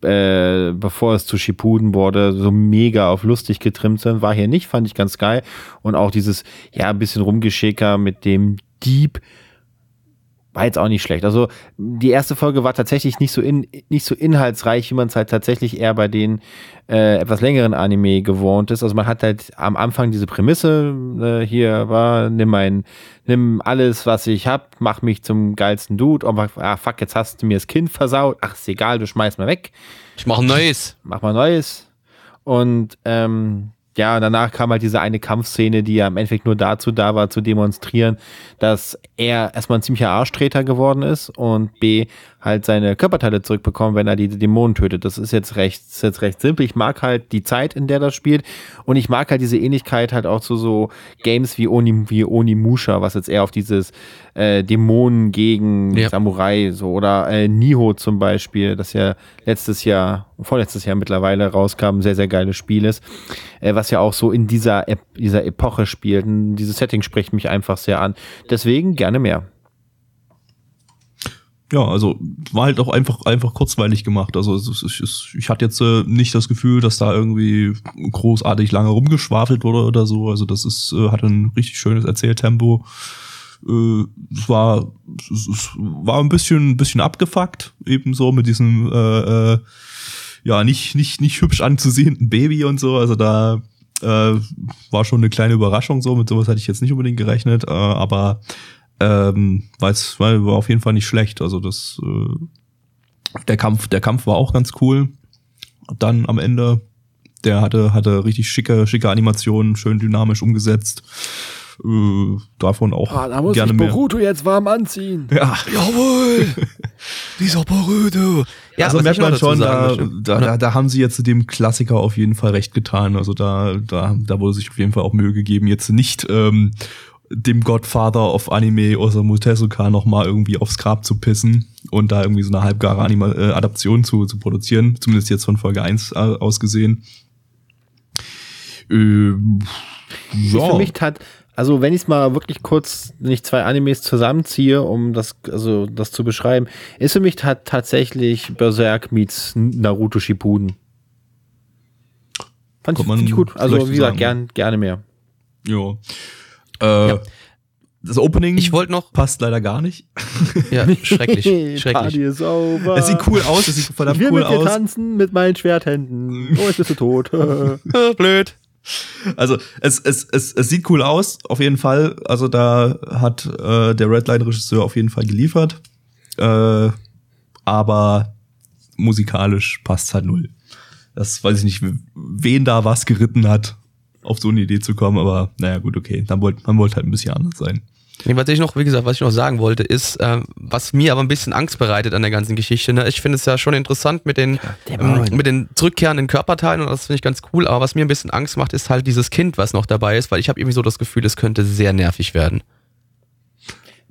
äh, bevor es zu Shippuden wurde, so mega auf lustig getrimmt sind. War hier nicht, fand ich ganz geil. Und auch dieses, ja, ein bisschen Rumgeschicker mit dem Dieb war jetzt auch nicht schlecht. Also die erste Folge war tatsächlich nicht so in, nicht so inhaltsreich, wie man es halt tatsächlich eher bei den äh, etwas längeren Anime gewohnt ist. Also man hat halt am Anfang diese Prämisse, äh, hier war, nimm mein, nimm alles, was ich hab, mach mich zum geilsten Dude. Und ah, fuck, jetzt hast du mir das Kind versaut. Ach, ist egal, du schmeißt mal weg Ich mache Neues. mach mal Neues. Und ähm, ja, danach kam halt diese eine Kampfszene, die ja im Endeffekt nur dazu da war, zu demonstrieren, dass er erstmal ein ziemlicher Arschtreter geworden ist und B halt seine Körperteile zurückbekommt, wenn er die Dämonen tötet. Das ist jetzt recht, ist jetzt recht simpel. Ich mag halt die Zeit, in der das spielt und ich mag halt diese Ähnlichkeit halt auch zu so Games wie, Oni, wie Onimusha, was jetzt eher auf dieses äh, Dämonen gegen Ja. Samurai so oder äh, Niho zum Beispiel, das ja letztes Jahr, vorletztes Jahr mittlerweile rauskam, ein sehr, sehr geiles Spiel ist, äh, was ja auch so in dieser, Ep dieser Epoche spielt. Und dieses Setting spricht mich einfach sehr an. Deswegen gerne mehr. Ja, also war halt auch einfach einfach kurzweilig gemacht. Also es ist, ich hatte jetzt äh, nicht das Gefühl, dass da irgendwie großartig lange rumgeschwafelt wurde oder so. Also das ist äh, hatte ein richtig schönes Erzähltempo. Äh, es war es, es war ein bisschen ein bisschen abgefuckt ebenso mit diesem äh, äh, ja nicht nicht nicht hübsch anzusehenden Baby und so. Also da äh, war schon eine kleine Überraschung so. Mit sowas hatte ich jetzt nicht unbedingt gerechnet, äh, aber ähm, weil war auf jeden Fall nicht schlecht. Also das, äh, der Kampf, der Kampf war auch ganz cool. dann am Ende, der hatte, hatte richtig schicke, schicke Animationen, schön dynamisch umgesetzt. Äh, davon auch Ah, da muss gerne ich mehr. Boruto jetzt warm anziehen. Ja, Jawohl! Dieser Boruto! Ja, also merkt man schon, sagen da, da, da, da haben sie jetzt dem Klassiker auf jeden Fall recht getan. Also da, da, da wurde sich auf jeden Fall auch Mühe gegeben, jetzt nicht ähm, dem Godfather of Anime Osamu Tezuka noch mal irgendwie aufs Grab zu pissen und da irgendwie so eine halbgare Anima äh, Adaption zu, zu produzieren. Zumindest jetzt von Folge 1 äh, aus gesehen. Ähm, ja. Für mich tat, also wenn ich es mal wirklich kurz nicht zwei Animes zusammenziehe, um das, also das zu beschreiben, ist für mich tat, tatsächlich Berserk meets Naruto Shippuden. Fand ich, man ich gut. Also wie gesagt, gern, gerne mehr. ja. Äh, Ja. Das Opening Ich wollte noch, passt leider gar nicht. ja, schrecklich, Party schrecklich. is over. Es sieht cool aus, es sieht verdammt ich will cool mit dir aus. tanzen mit meinen Schwerthänden. Oh, jetzt bist du tot. Blöd. Also es, es, es, es sieht cool aus, auf jeden Fall. Also da hat äh, der Redline-Regisseur auf jeden Fall geliefert. Äh, aber musikalisch passt halt null. Das weiß ich nicht, wen da was geritten hat, auf so eine Idee zu kommen, aber naja, gut, okay. Dann wollte, man wollte halt ein bisschen anders sein. Nee, was ich noch, wie gesagt, was ich noch sagen wollte, ist, ähm, was mir aber ein bisschen Angst bereitet an der ganzen Geschichte. Ne? Ich finde es ja schon interessant mit den, ähm, mit den zurückkehrenden Körperteilen und das finde ich ganz cool. Aber was mir ein bisschen Angst macht, ist halt dieses Kind, was noch dabei ist, weil ich habe irgendwie so das Gefühl, es könnte sehr nervig werden.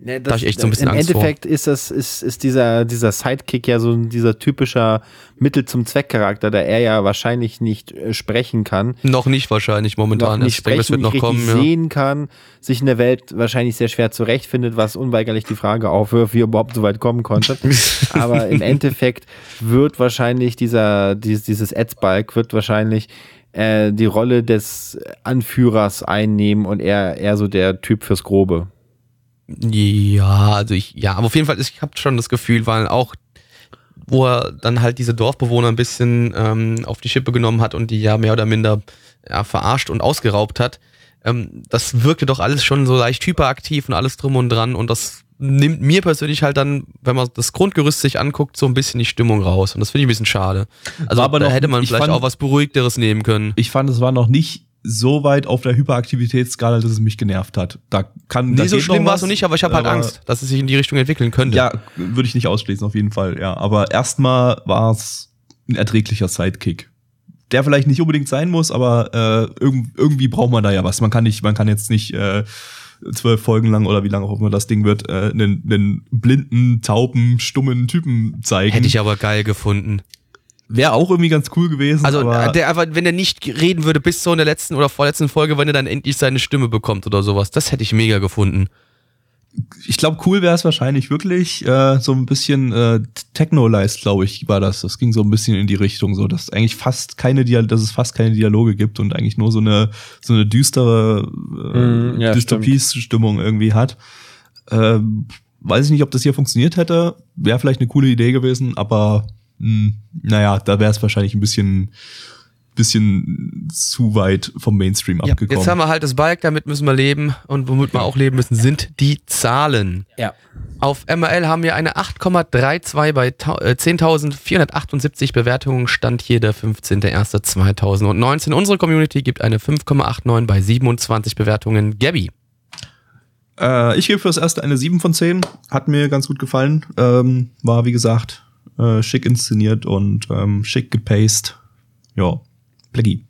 Ne, Da hab ich echt so ein bisschen Im Angst vor. Endeffekt ist das, ist, ist dieser, dieser Sidekick ja so dieser typischer Mittel zum Zweck-Charakter, da er ja wahrscheinlich nicht äh, sprechen kann. Noch nicht wahrscheinlich momentan. noch nicht ich denke, das sprechen, wird noch kommen. Ja. sehen kann, sich in der Welt wahrscheinlich sehr schwer zurechtfindet, was unweigerlich die Frage aufwirft, wie er überhaupt so weit kommen konnte. Aber im Endeffekt wird wahrscheinlich dieser, dieses, dieses Edsbalk wird wahrscheinlich äh, die Rolle des Anführers einnehmen und er, er so der Typ fürs Grobe. Ja, also ich, ja, aber auf jeden Fall, ist- ich habe schon das Gefühl, weil auch, wo er dann halt diese Dorfbewohner ein bisschen ähm, auf die Schippe genommen hat und die ja mehr oder minder ja, verarscht und ausgeraubt hat, ähm, das wirkte doch alles schon so leicht hyperaktiv und alles drum und dran und das nimmt mir persönlich halt dann, wenn man das Grundgerüst sich anguckt, so ein bisschen die Stimmung raus und das finde ich ein bisschen schade. Also aber da hätte man ich vielleicht fand- auch was Beruhigteres nehmen können. Ich fand, es war noch nicht so weit auf der Hyperaktivitätsskala, dass es mich genervt hat. Da kann Nee, so schlimm war es noch nicht, aber ich habe halt Angst, dass es sich in die Richtung entwickeln könnte. Ja, würde ich nicht ausschließen, auf jeden Fall, ja. Aber erstmal war es ein erträglicher Sidekick. Der vielleicht nicht unbedingt sein muss, aber äh, irg irgendwie braucht man da ja was. Man kann nicht, man kann jetzt nicht äh, zwölf Folgen lang oder wie lange auch immer das Ding wird, äh, einen, einen blinden, tauben, stummen Typen zeigen. Hätte ich aber geil gefunden. Wäre auch irgendwie ganz cool gewesen. Also, aber der einfach, wenn er nicht reden würde bis so in der letzten oder vorletzten Folge, wenn er dann endlich seine Stimme bekommt oder sowas, das hätte ich mega gefunden. ich glaube, cool wäre es wahrscheinlich wirklich äh, so ein bisschen äh, Techno-Lice, glaube ich, war das. Das ging so ein bisschen in die Richtung, so dass eigentlich fast keine Dial dass es fast keine Dialoge gibt und eigentlich nur so eine so eine düstere äh, Mm, ja, Dystopie-Stimmung irgendwie hat. Ähm, weiß ich nicht, ob das hier funktioniert hätte. Wäre vielleicht eine coole Idee gewesen, aber mh, naja, da wäre es wahrscheinlich ein bisschen bisschen zu weit vom Mainstream Ja, abgekommen. jetzt haben wir halt das Bike, damit müssen wir leben und womit wir auch leben müssen, sind die Zahlen. Ja. Auf MRL haben wir eine 8,32 bei tau- äh, 10.478 Bewertungen, stand hier der 15.01.2019. Unsere Community gibt eine 5,89 bei 27 Bewertungen. Gabby. Äh, ich gebe fürs erste eine 7 von 10. Hat mir ganz gut gefallen. Ähm, war, wie gesagt, äh, schick inszeniert und ähm, schick gepaced. Ja, Pleggy.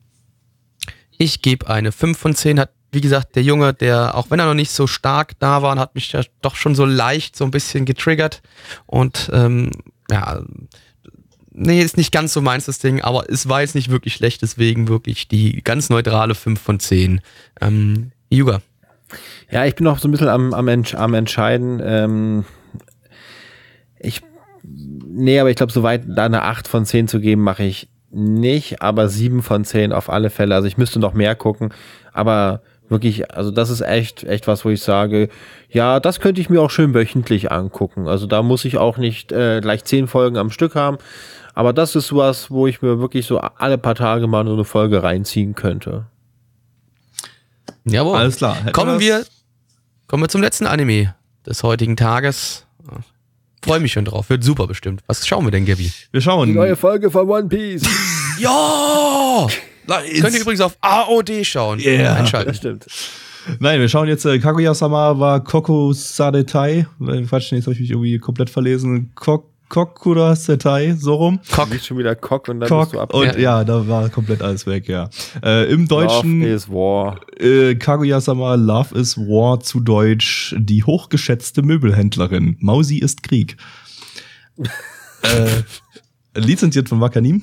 Ich gebe eine 5 von 10. Hat, wie gesagt, der Junge, der, auch wenn er noch nicht so stark da war, hat mich ja doch schon so leicht so ein bisschen getriggert. Und ähm, ja, nee, ist nicht ganz so meins das Ding, aber es war jetzt nicht wirklich schlecht, deswegen wirklich die ganz neutrale 5 von 10. Ähm, Yuga. Ja, ich bin noch so ein bisschen am, am, Entsch am Entscheiden. Ähm, ich, nee, aber ich glaube, so weit da eine 8 von 10 zu geben, mache ich nicht, aber 7 von 10 auf alle Fälle. Also ich müsste noch mehr gucken, aber wirklich, also das ist echt, echt was, wo ich sage, ja, das könnte ich mir auch schön wöchentlich angucken. Also da muss ich auch nicht äh, gleich 10 Folgen am Stück haben, aber das ist was, wo ich mir wirklich so alle paar Tage mal so eine Folge reinziehen könnte. Jawohl. Alles klar. Hätten Kommen wir, kommen wir zum letzten Anime des heutigen Tages. Freue mich schon drauf. Wird super bestimmt. Was schauen wir denn, Gabby? Wir schauen. Folge von One Piece. Ja! Nice. Könnt ihr übrigens auf AOD schauen. Yeah. Einschalten. stimmt. Nein, wir schauen jetzt äh, Kaguya-sama wa Koko Sadetai. Äh, Quatsch, jetzt habe ich mich irgendwie komplett verlesen. Kok Kokura Setai, so rum. Bist schon wieder Cock und dann Kok bist du ab. und Ja. ja. da war komplett alles weg, ja. Äh, Im Deutschen Love is War. äh, Kaguya-sama Love is War zu Deutsch die hochgeschätzte Möbelhändlerin. Mausi ist Krieg. äh, lizenziert von Wakanim.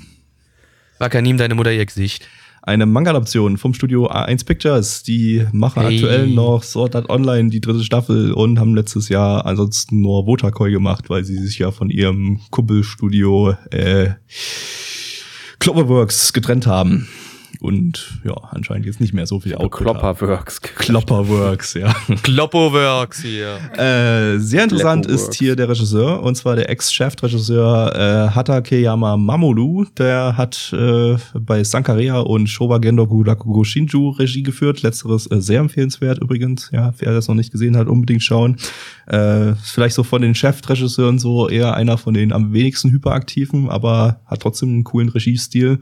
Wakanim, deine Mutter ihr Gesicht. Eine Manga-Adaption vom Studio A1 Pictures. Die machen Hey. aktuell noch Sword Art Online, die dritte Staffel, und haben letztes Jahr ansonsten nur Wotakoi gemacht, weil sie sich ja von ihrem Kumpelstudio äh, Cloverworks getrennt haben. Und ja, anscheinend jetzt nicht mehr so viel Output. Klopperworks. Klopperworks, ja. Kloppowerks hier. Äh, sehr interessant ist hier der Regisseur, und zwar der Ex-Chefregisseur äh, Hatakeyama Mamoru. Der hat äh, bei Sankarea und Showa Gendoku Rakugo Shinju Regie geführt. Letzteres äh, sehr empfehlenswert übrigens. Ja, wer das noch nicht gesehen hat, unbedingt schauen. Äh, vielleicht so von den Chefregisseuren so eher einer von den am wenigsten hyperaktiven, aber hat trotzdem einen coolen Regiestil.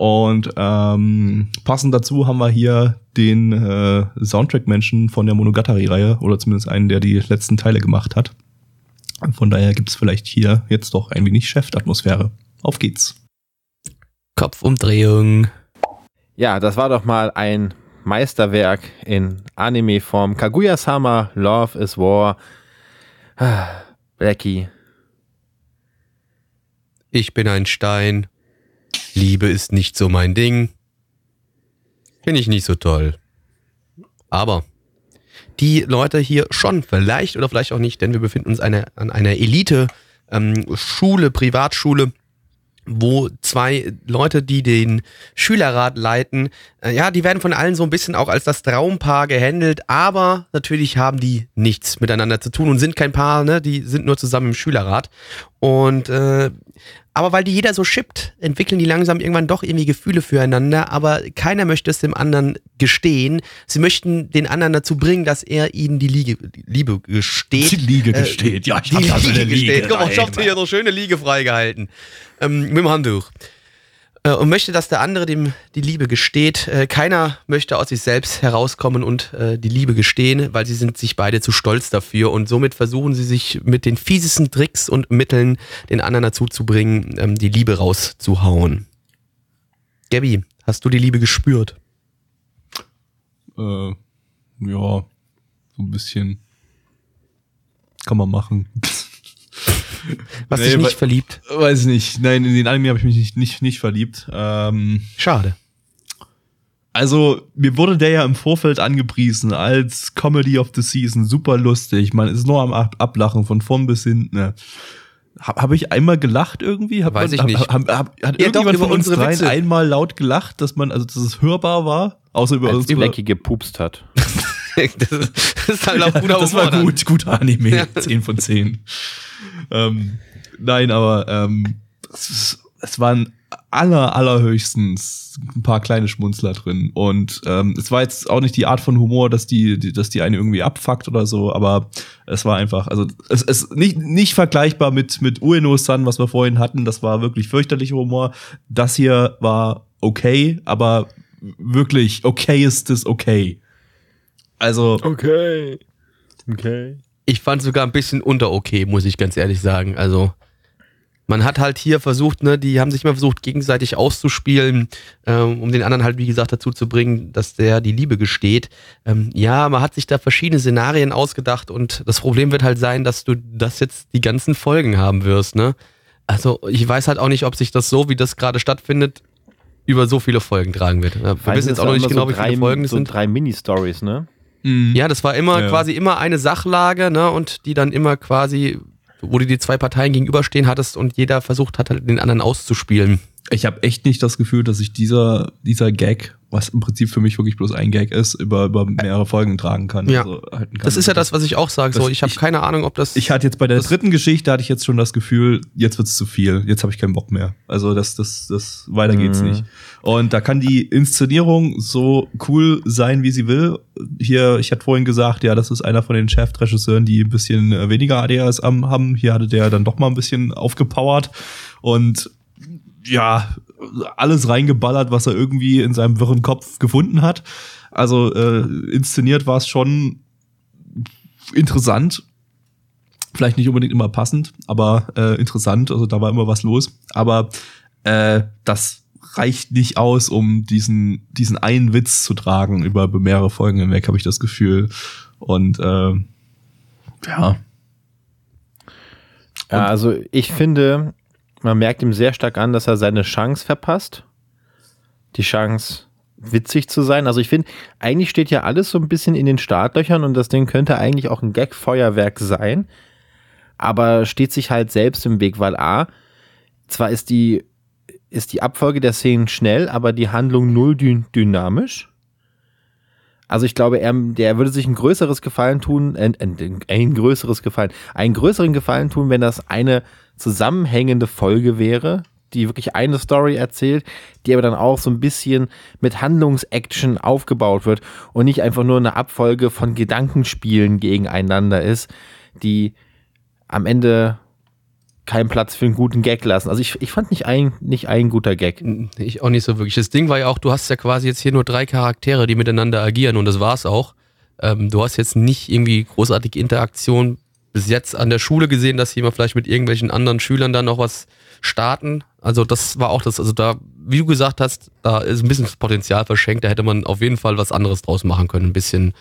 Und ähm, passend dazu haben wir hier den äh, Soundtrack-Menschen von der Monogatari-Reihe oder zumindest einen, der die letzten Teile gemacht hat. Von daher gibt's vielleicht hier jetzt doch ein wenig Chefatmosphäre. Auf geht's. Kopfumdrehung. Ja, das war doch mal ein Meisterwerk in Anime-Form. Kaguya-sama, Love is War. Ah, Blackie. Ich bin ein Stein. Liebe ist nicht so mein Ding. Finde ich nicht so toll. Aber die Leute hier schon, vielleicht oder vielleicht auch nicht, denn wir befinden uns eine, an einer Elite-Schule, Privatschule, wo zwei Leute, die den Schülerrat leiten, äh, ja, die werden von allen so ein bisschen auch als das Traumpaar gehandelt, aber natürlich haben die nichts miteinander zu tun und sind kein Paar, ne? Die sind nur zusammen im Schülerrat. Und äh, aber weil die jeder so schippt, entwickeln die langsam irgendwann doch irgendwie Gefühle füreinander, aber keiner möchte es dem anderen gestehen. Sie möchten den anderen dazu bringen, dass er ihnen die Liege, Liebe gesteht. Die Liege Äh, gesteht. Ja, ich die Liege eine gesteht. Liege. Guck mal, ich hab dir hier so schöne Liege freigehalten. Ähm, mit dem Handtuch. Äh, und möchte, dass der andere dem die Liebe gesteht. Äh, keiner möchte aus sich selbst herauskommen und äh, die Liebe gestehen, weil sie sind sich beide zu stolz dafür und somit versuchen sie sich mit den fiesesten Tricks und Mitteln den anderen dazu zu bringen, ähm, die Liebe rauszuhauen. Gabby, hast du die Liebe gespürt? Äh, ja, so ein bisschen. Kann man machen. Hast Nee, dich nicht verliebt? Weiß nicht. Nein, in den Anime habe ich mich nicht, nicht, nicht verliebt. Ähm, Schade. also, mir wurde der ja im Vorfeld angepriesen als Comedy of the Season. Super lustig. Man ist nur am Ab Ablachen von vorn bis hinten. Ne? Habe hab ich einmal gelacht irgendwie? Hab Weiß ich nicht. Hab, hab, hat Ja, irgendjemand doch, von uns dreien Witze. einmal laut gelacht, dass man, also dass es hörbar war? Außer über Als unsere Blackie gepupst hat. das, ist, das ist halt auch guter das Humor war dann. gut, guter Anime. Ja. 10 von 10. ähm, nein, aber ähm, es, es waren aller, allerhöchstens ein paar kleine Schmunzler drin. Und ähm, es war jetzt auch nicht die Art von Humor, dass die, die, dass die eine irgendwie abfuckt oder so, aber es war einfach, also es ist nicht, nicht vergleichbar mit, mit Ueno-san, was wir vorhin hatten. Das war wirklich fürchterlicher Humor. Das hier war okay, aber wirklich okay ist es okay. Also, Okay. Okay. Ich fand sogar ein bisschen unter okay, muss ich ganz ehrlich sagen. Also man hat halt hier versucht, ne, die haben sich immer versucht, gegenseitig auszuspielen, ähm, um den anderen halt, wie gesagt, dazu zu bringen, dass der die Liebe gesteht. Ähm, ja, man hat sich da verschiedene Szenarien ausgedacht und das Problem wird halt sein, dass du das jetzt die ganzen Folgen haben wirst, ne? Also ich weiß halt auch nicht, ob sich das so, wie das gerade stattfindet, über so viele Folgen tragen wird. Wir wissen jetzt auch noch nicht genau, wie viele Folgen es so sind. drei Mini-Stories, ne? Mh. Ja, das war immer Ja. quasi immer eine Sachlage, ne, und die dann immer quasi, wo du die zwei Parteien gegenüberstehen hattest und jeder versucht hat, halt den anderen auszuspielen. ich habe echt nicht das Gefühl, dass ich dieser, dieser Gag, was im Prinzip für mich wirklich bloß ein Gag ist, über, über mehrere Folgen tragen kann. Ja. Also halten kann. Das ist ja das, was ich auch sage. So, ich habe keine Ahnung, ob das. Ich hatte jetzt bei der dritten Geschichte hatte ich jetzt schon das Gefühl, jetzt wird's zu viel, jetzt habe ich keinen Bock mehr. Also das, das, das weiter geht's Mhm. nicht. Und da kann die Inszenierung so cool sein, wie sie will. Hier, ich hatte vorhin gesagt, ja, das ist einer von den Chefregisseuren, die ein bisschen äh, weniger ADHS haben. Hier hatte der dann doch mal ein bisschen aufgepowert und ja, alles reingeballert, was er irgendwie in seinem wirren Kopf gefunden hat. Also äh, inszeniert war es schon interessant. Vielleicht nicht unbedingt immer passend, aber äh, interessant. Also da war immer was los. Aber äh, das reicht nicht aus, um diesen, diesen einen Witz zu tragen über mehrere Folgen hinweg, habe ich das Gefühl. Und äh, ja, Ja, also ich finde, man merkt ihm sehr stark an, dass er seine Chance verpasst. Die Chance, witzig zu sein. Also ich finde, eigentlich steht ja alles so ein bisschen in den Startlöchern und das Ding könnte eigentlich auch ein Gag-Feuerwerk sein. Aber steht sich halt selbst im Weg, weil A, zwar ist die, ist die Abfolge der Szenen schnell, aber die Handlung null dyn dynamisch. Also ich glaube, er, der würde sich ein größeres Gefallen tun, ein, ein, ein größeres Gefallen, einen größeren Gefallen tun, wenn das eine zusammenhängende Folge wäre, die wirklich eine Story erzählt, die aber dann auch so ein bisschen mit Handlungsaction aufgebaut wird und nicht einfach nur eine Abfolge von Gedankenspielen gegeneinander ist, die am Ende keinen Platz für einen guten Gag lassen. Also ich, ich fand nicht ein, nicht ein guter Gag. Ich auch nicht so wirklich. Das Ding war ja auch, du hast ja quasi jetzt hier nur drei Charaktere, die miteinander agieren und das war's auch. Ähm, du hast jetzt nicht irgendwie großartige Interaktion bis jetzt an der Schule gesehen, dass jemand vielleicht mit irgendwelchen anderen Schülern da noch was starten. Also das war auch das, also da, wie du gesagt hast, da ist ein bisschen das Potenzial verschenkt, da hätte man auf jeden Fall was anderes draus machen können. Ein bisschen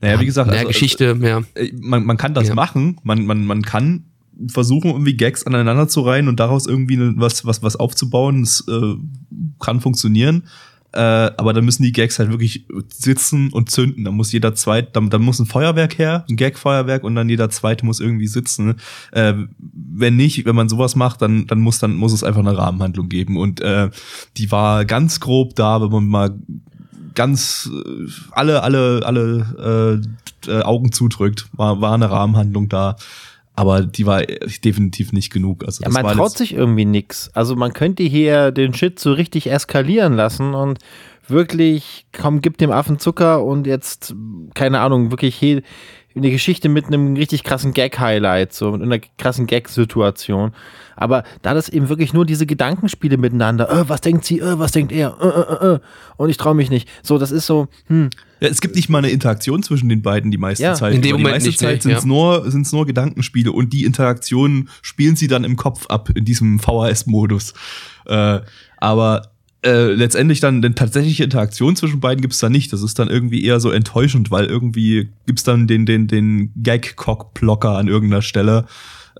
naja, wie gesagt, mehr also, Geschichte, mehr. äh, man, man kann das Ja. machen, man, man, man kann versuchen, irgendwie Gags aneinander zu reihen und daraus irgendwie ne- was, was, was aufzubauen. Das äh, kann funktionieren. Äh, aber dann müssen die Gags halt wirklich sitzen und zünden. Da muss jeder zweite, dann, dann muss ein Feuerwerk her, ein Gag-Feuerwerk und dann jeder zweite muss irgendwie sitzen. Äh, wenn nicht, wenn man sowas macht, dann, dann muss dann muss es einfach eine Rahmenhandlung geben. Und äh, die war ganz grob da, wenn man mal ganz äh, alle alle alle äh, äh, Augen zudrückt, war war eine Rahmenhandlung da, aber die war definitiv nicht genug. Also Ja, man traut sich irgendwie nix. Also man könnte hier den Shit so richtig eskalieren lassen und wirklich, komm, gib dem Affen Zucker und jetzt, keine Ahnung, wirklich hier eine Geschichte mit einem richtig krassen Gag-Highlight, so mit einer krassen Gag-Situation. Aber da das eben wirklich nur diese Gedankenspiele miteinander, äh, was denkt sie, äh, was denkt er, äh, äh, äh, und ich traue mich nicht. So, das ist so, hm, Ja, es gibt nicht mal eine Interaktion zwischen den beiden die meiste Ja. Zeit. In dem Über die Moment meiste nicht, Zeit nee, sind es ja. nur sind's nur Gedankenspiele und die Interaktionen spielen sie dann im Kopf ab in diesem VHS-Modus. Äh, aber äh, letztendlich dann eine tatsächliche Interaktion zwischen beiden gibt's da nicht. Das ist dann irgendwie eher so enttäuschend, weil irgendwie gibt's dann den den den Gag-Cock-Blocker an irgendeiner Stelle,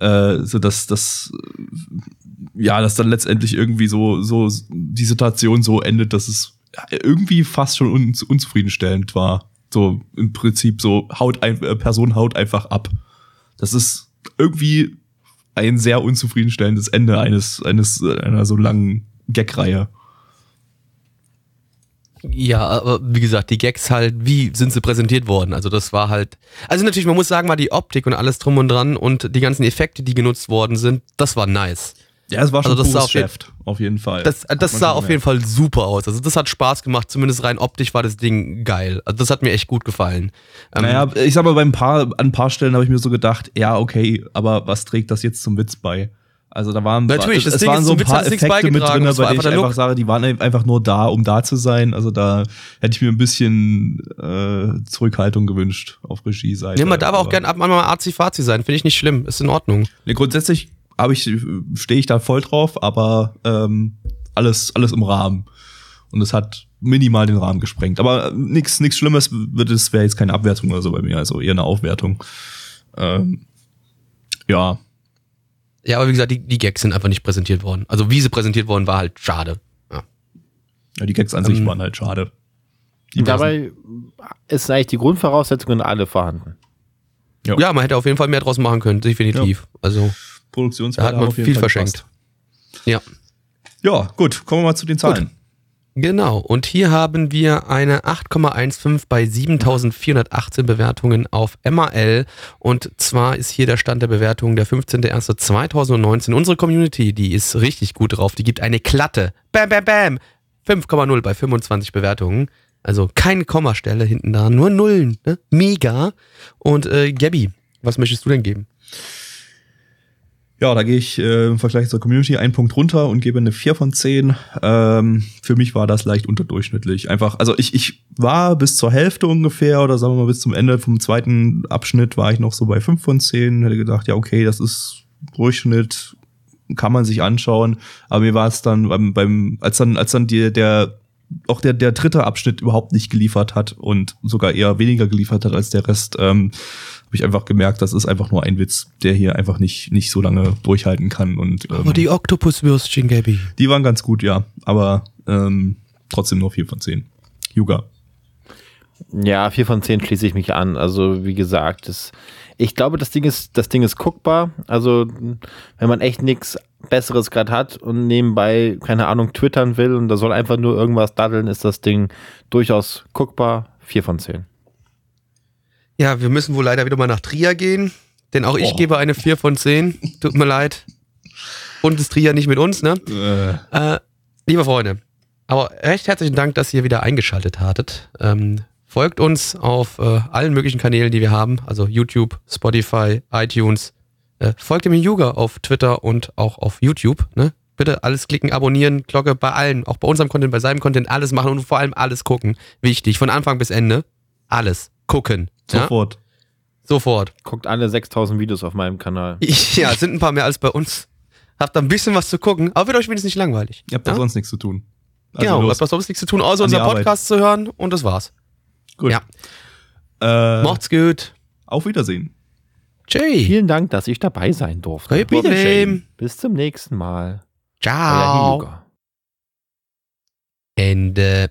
äh, so dass das ja, dass dann letztendlich irgendwie so so die Situation so endet, dass es irgendwie fast schon un unzufriedenstellend war. So im Prinzip so haut ein äh, Person haut einfach ab. Das ist irgendwie ein sehr unzufriedenstellendes Ende eines eines äh, einer so langen Gag-Reihe. Ja, aber wie gesagt, die Gags halt, wie sind sie präsentiert worden? Also das war halt, also natürlich, man muss sagen, mal die Optik und alles drum und dran und die ganzen Effekte, die genutzt worden sind, das war nice. Ja, es war schon Also das pures sah auf jeden- Geschäft, auf jeden Fall. Das, das sah auf jeden Fall super aus. Also das hat Spaß gemacht, zumindest rein optisch war das Ding geil. Also das hat mir echt gut gefallen. Ähm, Naja, ich sag mal, bei ein paar, an ein paar Stellen habe ich mir so gedacht, ja, okay, aber was trägt das jetzt zum Witz bei? Also da waren, Natürlich, es, das es Ding waren ist, so ein paar nichts Effekte mit drin, bei denen ich einfach sage, die waren einfach nur da, um da zu sein. Also da hätte ich mir ein bisschen äh, Zurückhaltung gewünscht auf Regie-Seite. ja, man darf auch Aber- gern ab mal arzi-fazi sein, finde ich nicht schlimm, ist in Ordnung. Nee, grundsätzlich habe ich, stehe ich da voll drauf, aber ähm, alles, alles im Rahmen. Und es hat minimal den Rahmen gesprengt. Aber nichts nichts Schlimmes wird es, wäre jetzt keine Abwertung oder so bei mir, also eher eine Aufwertung. Ähm, ja. Ja, aber wie gesagt, die, die Gags sind einfach nicht präsentiert worden. Also wie sie präsentiert worden, war halt schade. Ja. ja, die Gags an sich Ähm, waren halt schade. Die Und dabei ist eigentlich die Grundvoraussetzungen alle vorhanden. Ja. ja, man hätte auf jeden Fall mehr draus machen können, definitiv. Also da hat man viel verschenkt. Ja. Ja, gut, kommen wir mal zu den Zahlen. Genau, und hier haben wir eine 8,15 bei 7418 Bewertungen auf MAL. Und zwar ist hier der Stand der Bewertung der 15.01.2019. Unsere Community, die ist richtig gut drauf. Die gibt eine Klatte. Bam, bam, bam. 5,0 bei 25 Bewertungen. Also keine Kommastelle hinten dran, nur Nullen. Ne? Mega. Und äh, Gabby, was möchtest du denn geben? Ja, da gehe ich äh, im Vergleich zur Community einen Punkt runter und gebe eine 4 von 10. Ähm, für mich war das leicht unterdurchschnittlich. Einfach, also ich, ich war bis zur Hälfte ungefähr oder sagen wir mal bis zum Ende vom zweiten Abschnitt war ich noch so bei 5 von 10. Hätte gedacht, ja, okay, das ist Durchschnitt, kann man sich anschauen. Aber mir war es dann beim, beim als dann, als dann die, der auch der, der dritte Abschnitt überhaupt nicht geliefert hat und sogar eher weniger geliefert hat als der Rest, ähm, habe ich einfach gemerkt, das ist einfach nur ein Witz, der hier einfach nicht, nicht so lange durchhalten kann. Und, ähm, Aber die Oktopuswürstchen, Gabby. Die waren ganz gut, ja. Aber ähm, trotzdem nur 4 von 10. Yuga. Ja, 4 von 10 schließe ich mich an. Also, wie gesagt, das, ich glaube, das Ding ist, das Ding ist guckbar. Also, wenn man echt nichts Besseres gerade hat und nebenbei, keine Ahnung, twittern will und da soll einfach nur irgendwas daddeln, ist das Ding durchaus guckbar. 4 von 10. Ja, wir müssen wohl leider wieder mal nach Trier gehen, denn auch ich Oh. gebe eine 4 von 10. Tut mir leid. Und ist Trier nicht mit uns, ne? Äh, Äh, liebe Freunde, aber recht herzlichen Dank, dass ihr wieder eingeschaltet hattet. Ähm, folgt uns auf äh, allen möglichen Kanälen, die wir haben, also YouTube, Spotify, iTunes. Äh, folgt dem Yuga auf Twitter und auch auf YouTube. Ne? Bitte alles klicken, abonnieren, Glocke bei allen, auch bei unserem Content, bei seinem Content, alles machen und vor allem alles gucken. Wichtig, von Anfang bis Ende. Alles gucken. Ja? sofort. Sofort. Guckt alle 6000 Videos auf meinem Kanal. Ja, sind ein paar mehr als bei uns. Habt da ein bisschen was zu gucken, aber wird euch wenigstens nicht langweilig. Ihr habt da ja? sonst nichts zu tun. Also Genau, los. habt was sonst nichts zu tun, außer unseren Arbeit. Podcast zu hören und das war's. Gut. Ja. Äh, Macht's gut. auf Wiedersehen. Tschüss. Vielen Dank, dass ich dabei sein durfte. Kein Problem. Bis zum nächsten Mal. Ciao. Ende.